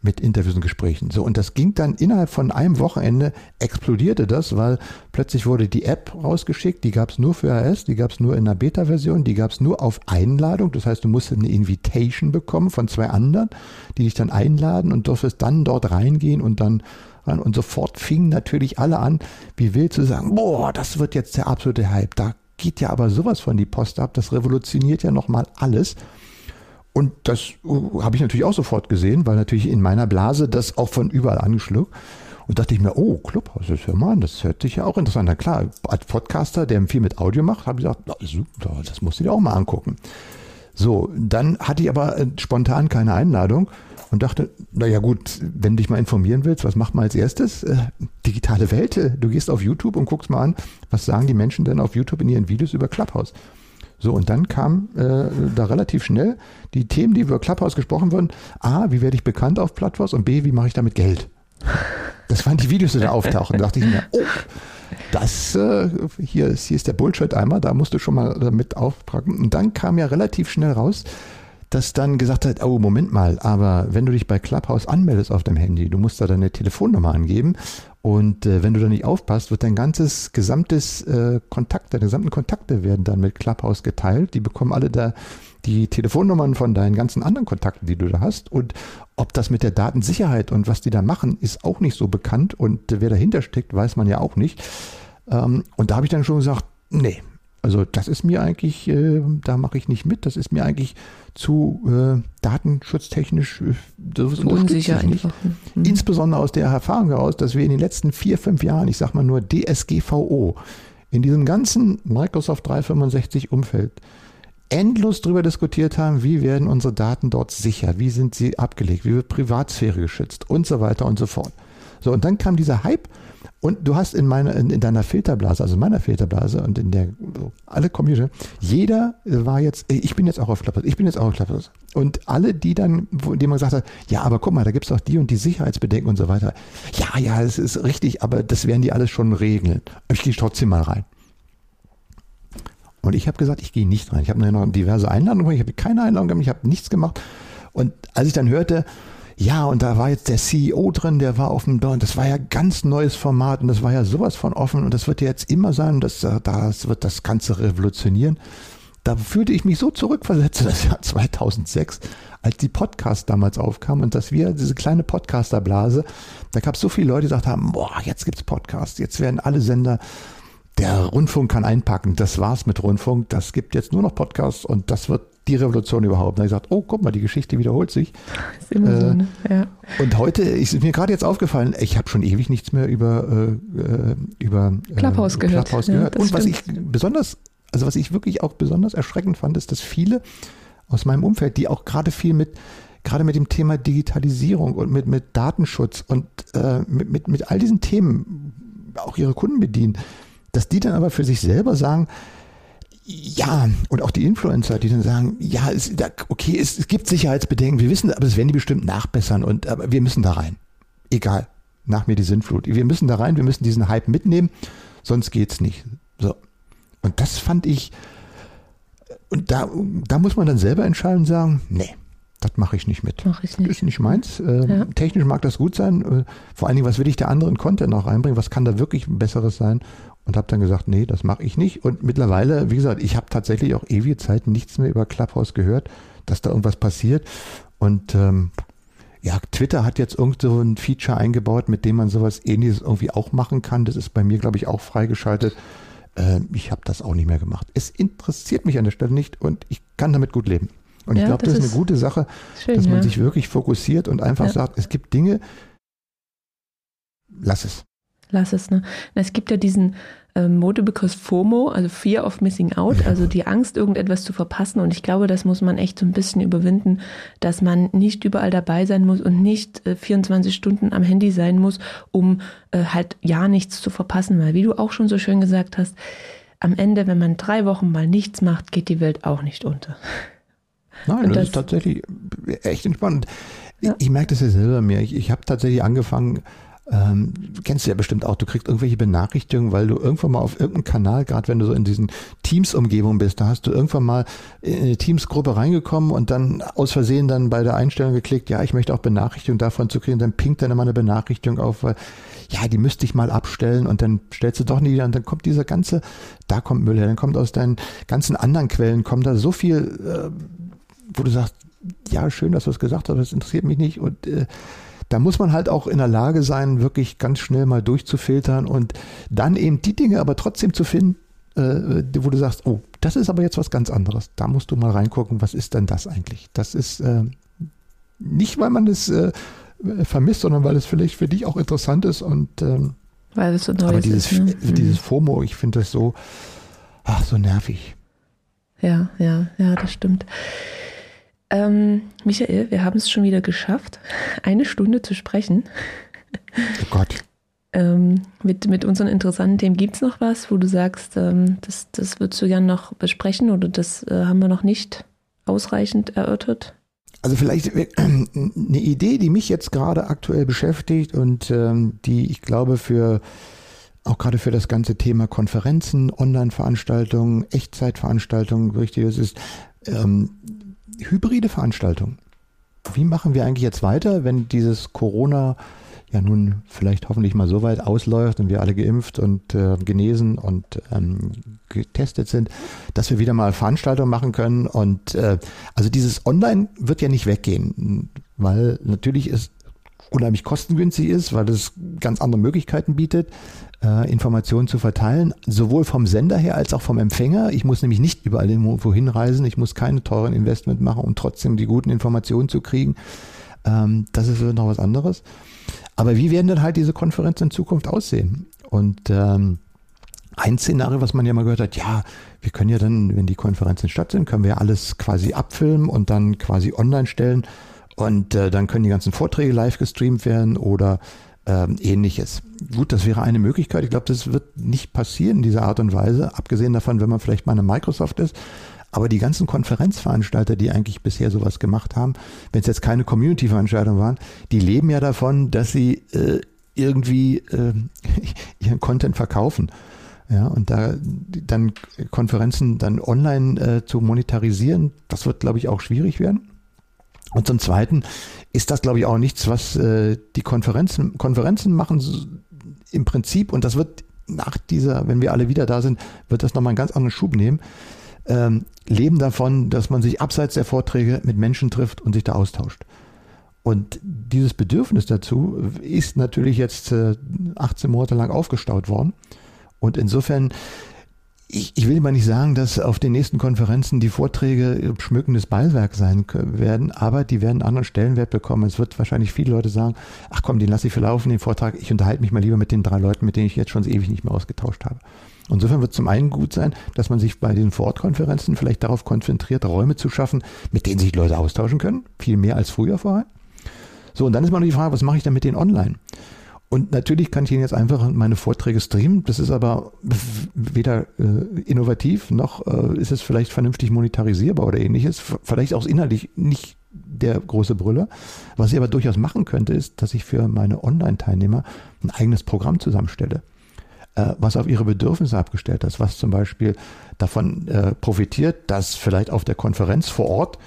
mit Interviews und Gesprächen. So, und das ging dann innerhalb von einem Wochenende, explodierte das, weil plötzlich wurde die App rausgeschickt, die gab es nur für iOS, die gab es nur in einer Beta-Version, die gab es nur auf Einladung. Das heißt, du musstest eine Invitation bekommen von zwei anderen, die dich dann einladen und durftest dann dort reingehen und dann ran. Und sofort fingen natürlich alle an, wie wild zu sagen, boah, das wird jetzt der absolute Hype. Da geht ja aber sowas von die Post ab, das revolutioniert ja nochmal alles. Und das uh, habe ich natürlich auch sofort gesehen, weil natürlich in meiner Blase das auch von überall angeschluckt. Und dachte ich mir, oh, Clubhouse, das hör mal, das hört sich ja auch interessant an. Klar, als Podcaster, der viel mit Audio macht, habe ich gesagt, das musst du dir auch mal angucken. So, dann hatte ich aber äh, spontan keine Einladung und dachte, naja gut, wenn du dich mal informieren willst, was macht man als erstes? Äh, digitale Welt. Du gehst auf YouTube und guckst mal an, was sagen die Menschen denn auf YouTube in ihren Videos über Clubhouse. So, und dann kam äh, da relativ schnell die Themen, die über Clubhouse gesprochen wurden. A, wie werde ich bekannt auf Clubhouse? Und B, wie mache ich damit Geld? Das waren die Videos, die da auftauchen. Da dachte ich mir, oh, das äh, hier, ist, hier ist der Bullshit-Eimer, da musst du schon mal damit aufpacken. Und dann kam ja relativ schnell raus, dass dann gesagt hat, oh, Moment mal, aber wenn du dich bei Clubhouse anmeldest auf deinem Handy, du musst da deine Telefonnummer angeben und äh, wenn du da nicht aufpasst, wird dein ganzes gesamtes äh, Kontakt, deine gesamten Kontakte werden dann mit Clubhouse geteilt. Die bekommen alle da die Telefonnummern von deinen ganzen anderen Kontakten, die du da hast. Und ob das mit der Datensicherheit und was die da machen, ist auch nicht so bekannt. Und wer dahinter steckt, weiß man ja auch nicht. Ähm, und da habe ich dann schon gesagt, nee, also das ist mir eigentlich, äh, da mache ich nicht mit. Das ist mir eigentlich zu äh, datenschutztechnisch äh, unsicher einfach. Mhm. Insbesondere aus der Erfahrung heraus, dass wir in den letzten vier, fünf Jahren, ich sag mal nur DSGVO, in diesem ganzen Microsoft 365 Umfeld endlos darüber diskutiert haben, wie werden unsere Daten dort sicher, wie sind sie abgelegt, wie wird Privatsphäre geschützt und so weiter und so fort. So, und dann kam dieser Hype und du hast in meiner, in, in, deiner Filterblase, also meiner Filterblase und in der, alle Computer, jeder war jetzt, ich bin jetzt auch auf Clubhouse, ich bin jetzt auch auf Clubhouse. Und alle, die dann, wo, die man gesagt hat, ja, aber guck mal, da gibt's doch die und die Sicherheitsbedenken und so weiter. Ja, ja, es ist richtig, aber das werden die alles schon regeln. Ich gehe trotzdem mal rein. Und ich habe gesagt, ich gehe nicht rein. Ich habe noch diverse Einladungen, ich habe keine Einladung gemacht, ich habe nichts gemacht. Und als ich dann hörte, ja, und da war jetzt der CEO drin, der war auf dem und das war ja ganz neues Format und das war ja sowas von offen und das wird ja jetzt immer sein und das, äh, das wird das Ganze revolutionieren. Da fühlte ich mich so zurückversetzt, <laughs> das Jahr 2006, als die Podcasts damals aufkamen und dass wir diese kleine Podcasterblase, da gab es so viele Leute, die gesagt haben, boah, jetzt gibt's Podcasts, jetzt werden alle Sender der Rundfunk kann einpacken. Das war's mit Rundfunk. Das gibt jetzt nur noch Podcasts und das wird die Revolution überhaupt. Da habe ich gesagt, oh, guck mal, die Geschichte wiederholt sich. <laughs> Ist immer äh, so, ne? ja. Und heute ist mir gerade jetzt aufgefallen, ich habe schon ewig nichts mehr über, äh, äh über äh, Clubhouse gehört. Clubhouse gehört. Ja, und was ich besonders, also was ich wirklich auch besonders erschreckend fand, ist, dass viele aus meinem Umfeld, die auch gerade viel mit gerade mit dem Thema Digitalisierung und mit, mit Datenschutz und äh, mit, mit, mit all diesen Themen auch ihre Kunden bedienen, dass die dann aber für sich selber sagen, ja, und auch die Influencer, die dann sagen, ja, es, okay, es, es gibt Sicherheitsbedenken, wir wissen, aber das werden die bestimmt nachbessern und aber wir müssen da rein. Egal, nach mir die Sintflut. Wir müssen da rein, wir müssen diesen Hype mitnehmen, sonst geht's nicht. So. Und das fand ich, und da, da muss man dann selber entscheiden und sagen, nee, das mache ich nicht mit. Mach ich nicht. Ist nicht meins. Äh, ja. Technisch mag das gut sein. Äh, vor allen Dingen, was will ich der anderen Content noch reinbringen? Was kann da wirklich besseres sein? Und habe dann gesagt, nee, das mache ich nicht. Und mittlerweile, wie gesagt, ich habe tatsächlich auch ewige Zeit nichts mehr über Clubhouse gehört, dass da irgendwas passiert. Und ähm, ja, Twitter hat jetzt irgend so ein Feature eingebaut, mit dem man sowas ähnliches irgendwie auch machen kann. Das ist bei mir, glaube ich, auch freigeschaltet. Äh, ich habe das auch nicht mehr gemacht. Es interessiert mich an der Stelle nicht und ich kann damit gut leben. Und ja, ich glaube, das, das, ist eine gute Sache, schön, dass man ja. sich wirklich fokussiert und einfach ja. sagt, es gibt Dinge, lass es lass es. Ne? Es gibt ja diesen ähm, Modebegriff FOMO, also Fear of Missing Out, also die Angst, irgendetwas zu verpassen. Und ich glaube, das muss man echt so ein bisschen überwinden, dass man nicht überall dabei sein muss und nicht äh, 24 Stunden am Handy sein muss, um äh, halt ja nichts zu verpassen. Weil, wie du auch schon so schön gesagt hast, am Ende, wenn man drei Wochen mal nichts macht, geht die Welt auch nicht unter. Nein, das, das, ist tatsächlich echt entspannt. Ja. Ich, ich merke das ja selber mehr. Ich, ich habe tatsächlich angefangen, ähm, kennst du ja bestimmt auch, du kriegst irgendwelche Benachrichtigungen, weil du irgendwann mal auf irgendeinem Kanal, gerade wenn du so in diesen Teams-Umgebungen bist, da hast du irgendwann mal in eine Teams-Gruppe reingekommen und dann aus Versehen dann bei der Einstellung geklickt, ja, ich möchte auch Benachrichtigungen davon zu kriegen, dann pinkt dann immer eine Benachrichtigung auf, weil, ja, die müsste ich mal abstellen und dann stellst du doch nie wieder und dann kommt dieser ganze, da kommt Müll her, dann kommt aus deinen ganzen anderen Quellen, kommt da so viel, äh, wo du sagst, ja, schön, dass du es gesagt hast, das interessiert mich nicht und äh, da muss man halt auch in der Lage sein, wirklich ganz schnell mal durchzufiltern und dann eben die Dinge aber trotzdem zu finden, äh, wo du sagst, oh, das ist aber jetzt was ganz anderes. Da musst du mal reingucken, was ist denn das eigentlich? Das ist äh, nicht, weil man es äh, vermisst, sondern weil es vielleicht für dich auch interessant ist und ähm, weil es so neu aber dieses, ist, ne? dieses FOMO, ich finde das so, ach, so nervig. Ja, ja, ja, das stimmt. Ähm, Michael, wir haben es schon wieder geschafft, <laughs> eine Stunde zu sprechen. Oh Gott. Ähm, mit, mit unseren interessanten Themen gibt es noch was, wo du sagst, ähm, das, das würdest du gerne noch besprechen oder das äh, haben wir noch nicht ausreichend erörtert? Also vielleicht äh, <clears throat> eine Idee, die mich jetzt gerade aktuell beschäftigt und ähm, die ich glaube für auch gerade für das ganze Thema Konferenzen, Online-Veranstaltungen, Echtzeitveranstaltungen wichtig ist, ist ähm, hybride Veranstaltungen. Wie machen wir eigentlich jetzt weiter, wenn dieses Corona ja nun vielleicht hoffentlich mal so weit ausläuft und wir alle geimpft und äh, genesen und ähm, getestet sind, dass wir wieder mal Veranstaltungen machen können. Und äh, also dieses Online wird ja nicht weggehen, weil natürlich es unheimlich kostengünstig ist, weil es ganz andere Möglichkeiten bietet, äh, Informationen zu verteilen, sowohl vom Sender her als auch vom Empfänger. Ich muss nämlich nicht überall irgendwo hinreisen, ich muss keine teuren Investment machen, um trotzdem die guten Informationen zu kriegen. Ähm, das ist noch was anderes. Aber wie werden denn halt diese Konferenzen in Zukunft aussehen? Und ähm, ein Szenario, was man ja mal gehört hat, ja, wir können ja dann, wenn die Konferenzen statt sind, können wir alles quasi abfilmen und dann quasi online stellen und äh, dann können die ganzen Vorträge live gestreamt werden oder ähm, ähnliches. Gut, das wäre eine Möglichkeit. Ich glaube, das wird nicht passieren in dieser Art und Weise, abgesehen davon, wenn man vielleicht mal eine Microsoft ist. Aber die ganzen Konferenzveranstalter, die eigentlich bisher sowas gemacht haben, wenn es jetzt keine Community-Veranstaltungen waren, die leben ja davon, dass sie äh, irgendwie äh, <laughs> ihren Content verkaufen. Ja, und da dann Konferenzen dann online äh, zu monetarisieren, das wird, glaube ich, auch schwierig werden. Und zum Zweiten ist das, glaube ich, auch nichts, was äh, die Konferenzen, Konferenzen machen im Prinzip, und das wird nach dieser, wenn wir alle wieder da sind, wird das nochmal einen ganz anderen Schub nehmen ähm, leben davon, dass man sich abseits der Vorträge mit Menschen trifft und sich da austauscht. Und dieses Bedürfnis dazu ist natürlich jetzt äh, 18 Monate lang aufgestaut worden. Und insofern, ich, ich will mal nicht sagen, dass auf den nächsten Konferenzen die Vorträge schmückendes Beiwerk sein werden, aber die werden einen anderen Stellenwert bekommen. Es wird wahrscheinlich viele Leute sagen, ach komm, den lasse ich verlaufen, den Vortrag, ich unterhalte mich mal lieber mit den drei Leuten, mit denen ich jetzt schon ewig nicht mehr ausgetauscht habe. Insofern wird zum einen gut sein, dass man sich bei den Vorortkonferenzen vielleicht darauf konzentriert, Räume zu schaffen, mit denen sich Leute austauschen können, viel mehr als früher vorher. So, und dann ist mal noch die Frage, was mache ich denn mit denen online? Und natürlich kann ich Ihnen jetzt einfach meine Vorträge streamen. Das ist aber weder äh, innovativ noch äh, ist es vielleicht vernünftig monetarisierbar oder ähnliches. Vielleicht auch inhaltlich nicht der große Brüller. Was ich aber durchaus machen könnte, ist, dass ich für meine Online-Teilnehmer ein eigenes Programm zusammenstelle. Äh, was auf ihre Bedürfnisse abgestellt ist, was zum Beispiel davon äh, profitiert, dass vielleicht auf der Konferenz vor Ort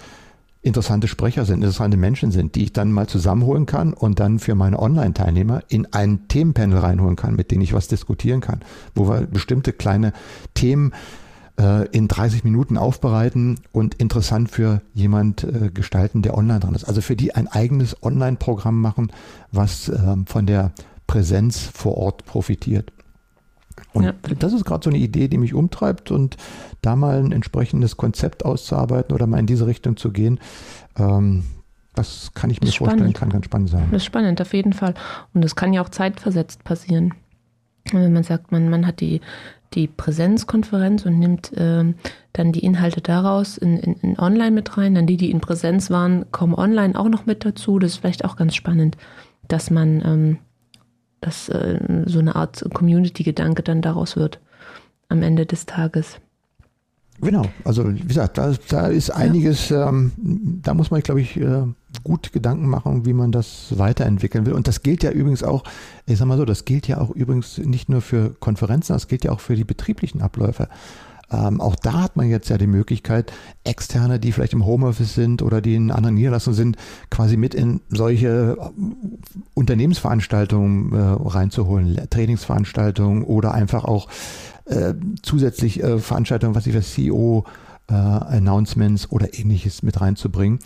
interessante Sprecher sind, interessante Menschen sind, die ich dann mal zusammenholen kann und dann für meine Online-Teilnehmer in ein Themenpanel reinholen kann, mit denen ich was diskutieren kann, wo wir bestimmte kleine Themen äh, in 30 Minuten aufbereiten und interessant für jemand äh, gestalten, der online dran ist. Also für die ein eigenes Online-Programm machen, was äh, von der Präsenz vor Ort profitiert. Und ja. das ist gerade so eine Idee, die mich umtreibt und da mal ein entsprechendes Konzept auszuarbeiten oder mal in diese Richtung zu gehen, ähm, das kann ich mir vorstellen, spannend. kann ganz spannend sein. Das ist spannend, auf jeden Fall. Und das kann ja auch zeitversetzt passieren. Wenn man sagt, man, man hat die, die Präsenzkonferenz und nimmt ähm, dann die Inhalte daraus in, in, in Online mit rein, dann die, die in Präsenz waren, kommen online auch noch mit dazu. Das ist vielleicht auch ganz spannend, dass man ähm, dass äh, so eine Art Community-Gedanke dann daraus wird am Ende des Tages. Genau, also wie gesagt, da, da ist einiges, ja. ähm, da muss man, glaube ich, äh, gut Gedanken machen, wie man das weiterentwickeln will. Und das gilt ja übrigens auch, ich sag mal so, das gilt ja auch übrigens nicht nur für Konferenzen, das gilt ja auch für die betrieblichen Abläufe. Ähm, auch da hat man jetzt ja die Möglichkeit, Externe, die vielleicht im Homeoffice sind oder die in anderen Niederlassungen sind, quasi mit in solche äh, Unternehmensveranstaltungen äh, reinzuholen, Trainingsveranstaltungen oder einfach auch äh, zusätzlich äh, Veranstaltungen, was ich für CEO äh, oder ähnliches mit reinzubringen.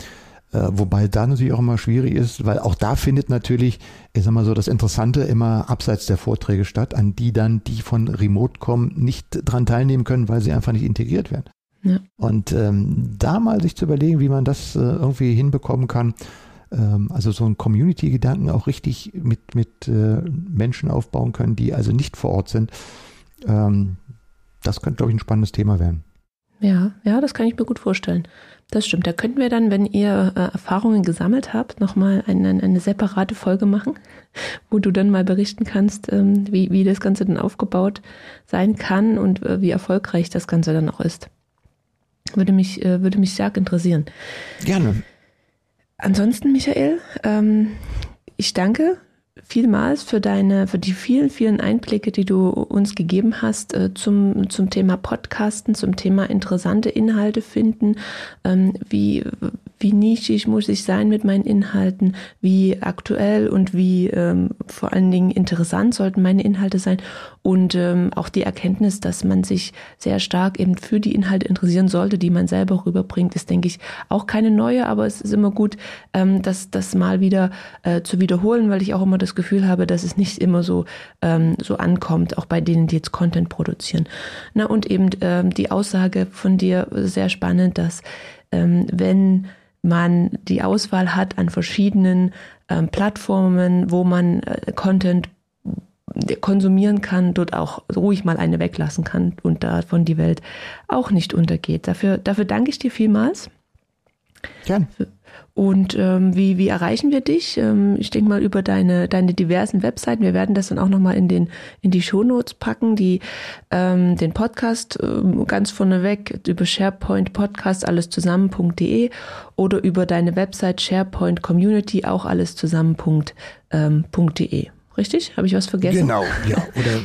Äh, wobei da natürlich auch immer schwierig ist, weil auch da findet natürlich, ich sag mal so, das Interessante immer abseits der Vorträge statt, an die dann, die von Remote kommen, nicht dran teilnehmen können, weil sie einfach nicht integriert werden. Ja. Und ähm, da mal sich zu überlegen, wie man das äh, irgendwie hinbekommen kann, ähm, also so ein Community-Gedanken auch richtig mit, mit äh, Menschen aufbauen können, die also nicht vor Ort sind, ähm, das könnte, glaube ich, ein spannendes Thema werden. Ja, ja, das kann ich mir gut vorstellen. Das stimmt. Da könnten wir dann, wenn ihr äh, Erfahrungen gesammelt habt, nochmal eine, eine separate Folge machen, <laughs> wo du dann mal berichten kannst, ähm, wie, wie das Ganze dann aufgebaut sein kann und äh, wie erfolgreich das Ganze dann auch ist. Würde mich, äh, würde mich stark interessieren. Gerne. Ansonsten, Michael, ähm, ich danke vielmals für deine, für die vielen, vielen Einblicke, die du uns gegeben hast äh, zum, zum Thema Podcasten, zum Thema interessante Inhalte finden, ähm, wie, wie nischig muss ich sein mit meinen Inhalten, wie aktuell und wie ähm, vor allen Dingen interessant sollten meine Inhalte sein und ähm, auch die Erkenntnis, dass man sich sehr stark eben für die Inhalte interessieren sollte, die man selber rüberbringt, ist, denke ich, auch keine neue, aber es ist immer gut, ähm, das, das mal wieder äh, zu wiederholen, weil ich auch immer das Gefühl habe, dass es nicht immer so, ähm, so ankommt, auch bei denen, die jetzt Content produzieren. Na, und eben ähm, die Aussage von dir sehr spannend, dass ähm, wenn man die Auswahl hat an verschiedenen ähm, Plattformen, wo man äh, Content konsumieren kann, dort auch ruhig mal eine weglassen kann und davon die Welt auch nicht untergeht. Dafür, dafür danke ich dir vielmals. Gern. Und ähm, wie, wie erreichen wir dich? Ähm, ich denke mal über deine, deine diversen Webseiten. Wir werden das dann auch nochmal in, den, in die Shownotes packen, die ähm, den Podcast ähm, ganz vorneweg über SharePoint Podcast alles zusammen.de oder über deine Website SharePoint Community auch alles zusammen.de. Ähm, Richtig? Habe ich was vergessen? Genau, ja. Oder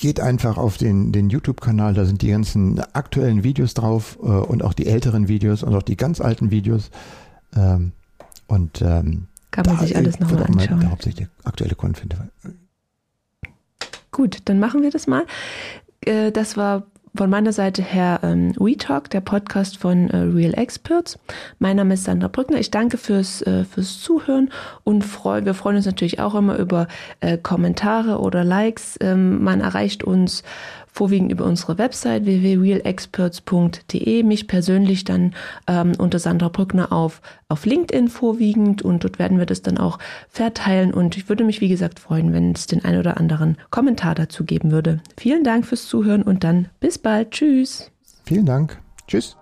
geht einfach auf den, den YouTube-Kanal, da sind die ganzen aktuellen Videos drauf äh, und auch die älteren Videos und auch die ganz alten Videos. Ähm, und ähm, kann man sich alles nochmal anschauen. Hauptsächlich der aktuelle Content. Gut, dann machen wir das mal. Äh, das war von meiner Seite her ähm, WeTalk, der Podcast von äh, Real Experts. Mein Name ist Sandra Brückner. Ich danke fürs, äh, fürs Zuhören und freu, wir freuen uns natürlich auch immer über äh, Kommentare oder Likes. Ähm, man erreicht uns vorwiegend über unsere Website www.realexperts.de, mich persönlich dann ähm, unter Sandra Brückner auf, auf LinkedIn vorwiegend und dort werden wir das dann auch verteilen und ich würde mich wie gesagt freuen, wenn es den ein oder anderen Kommentar dazu geben würde. Vielen Dank fürs Zuhören und dann bis bald. Tschüss. Vielen Dank. Tschüss.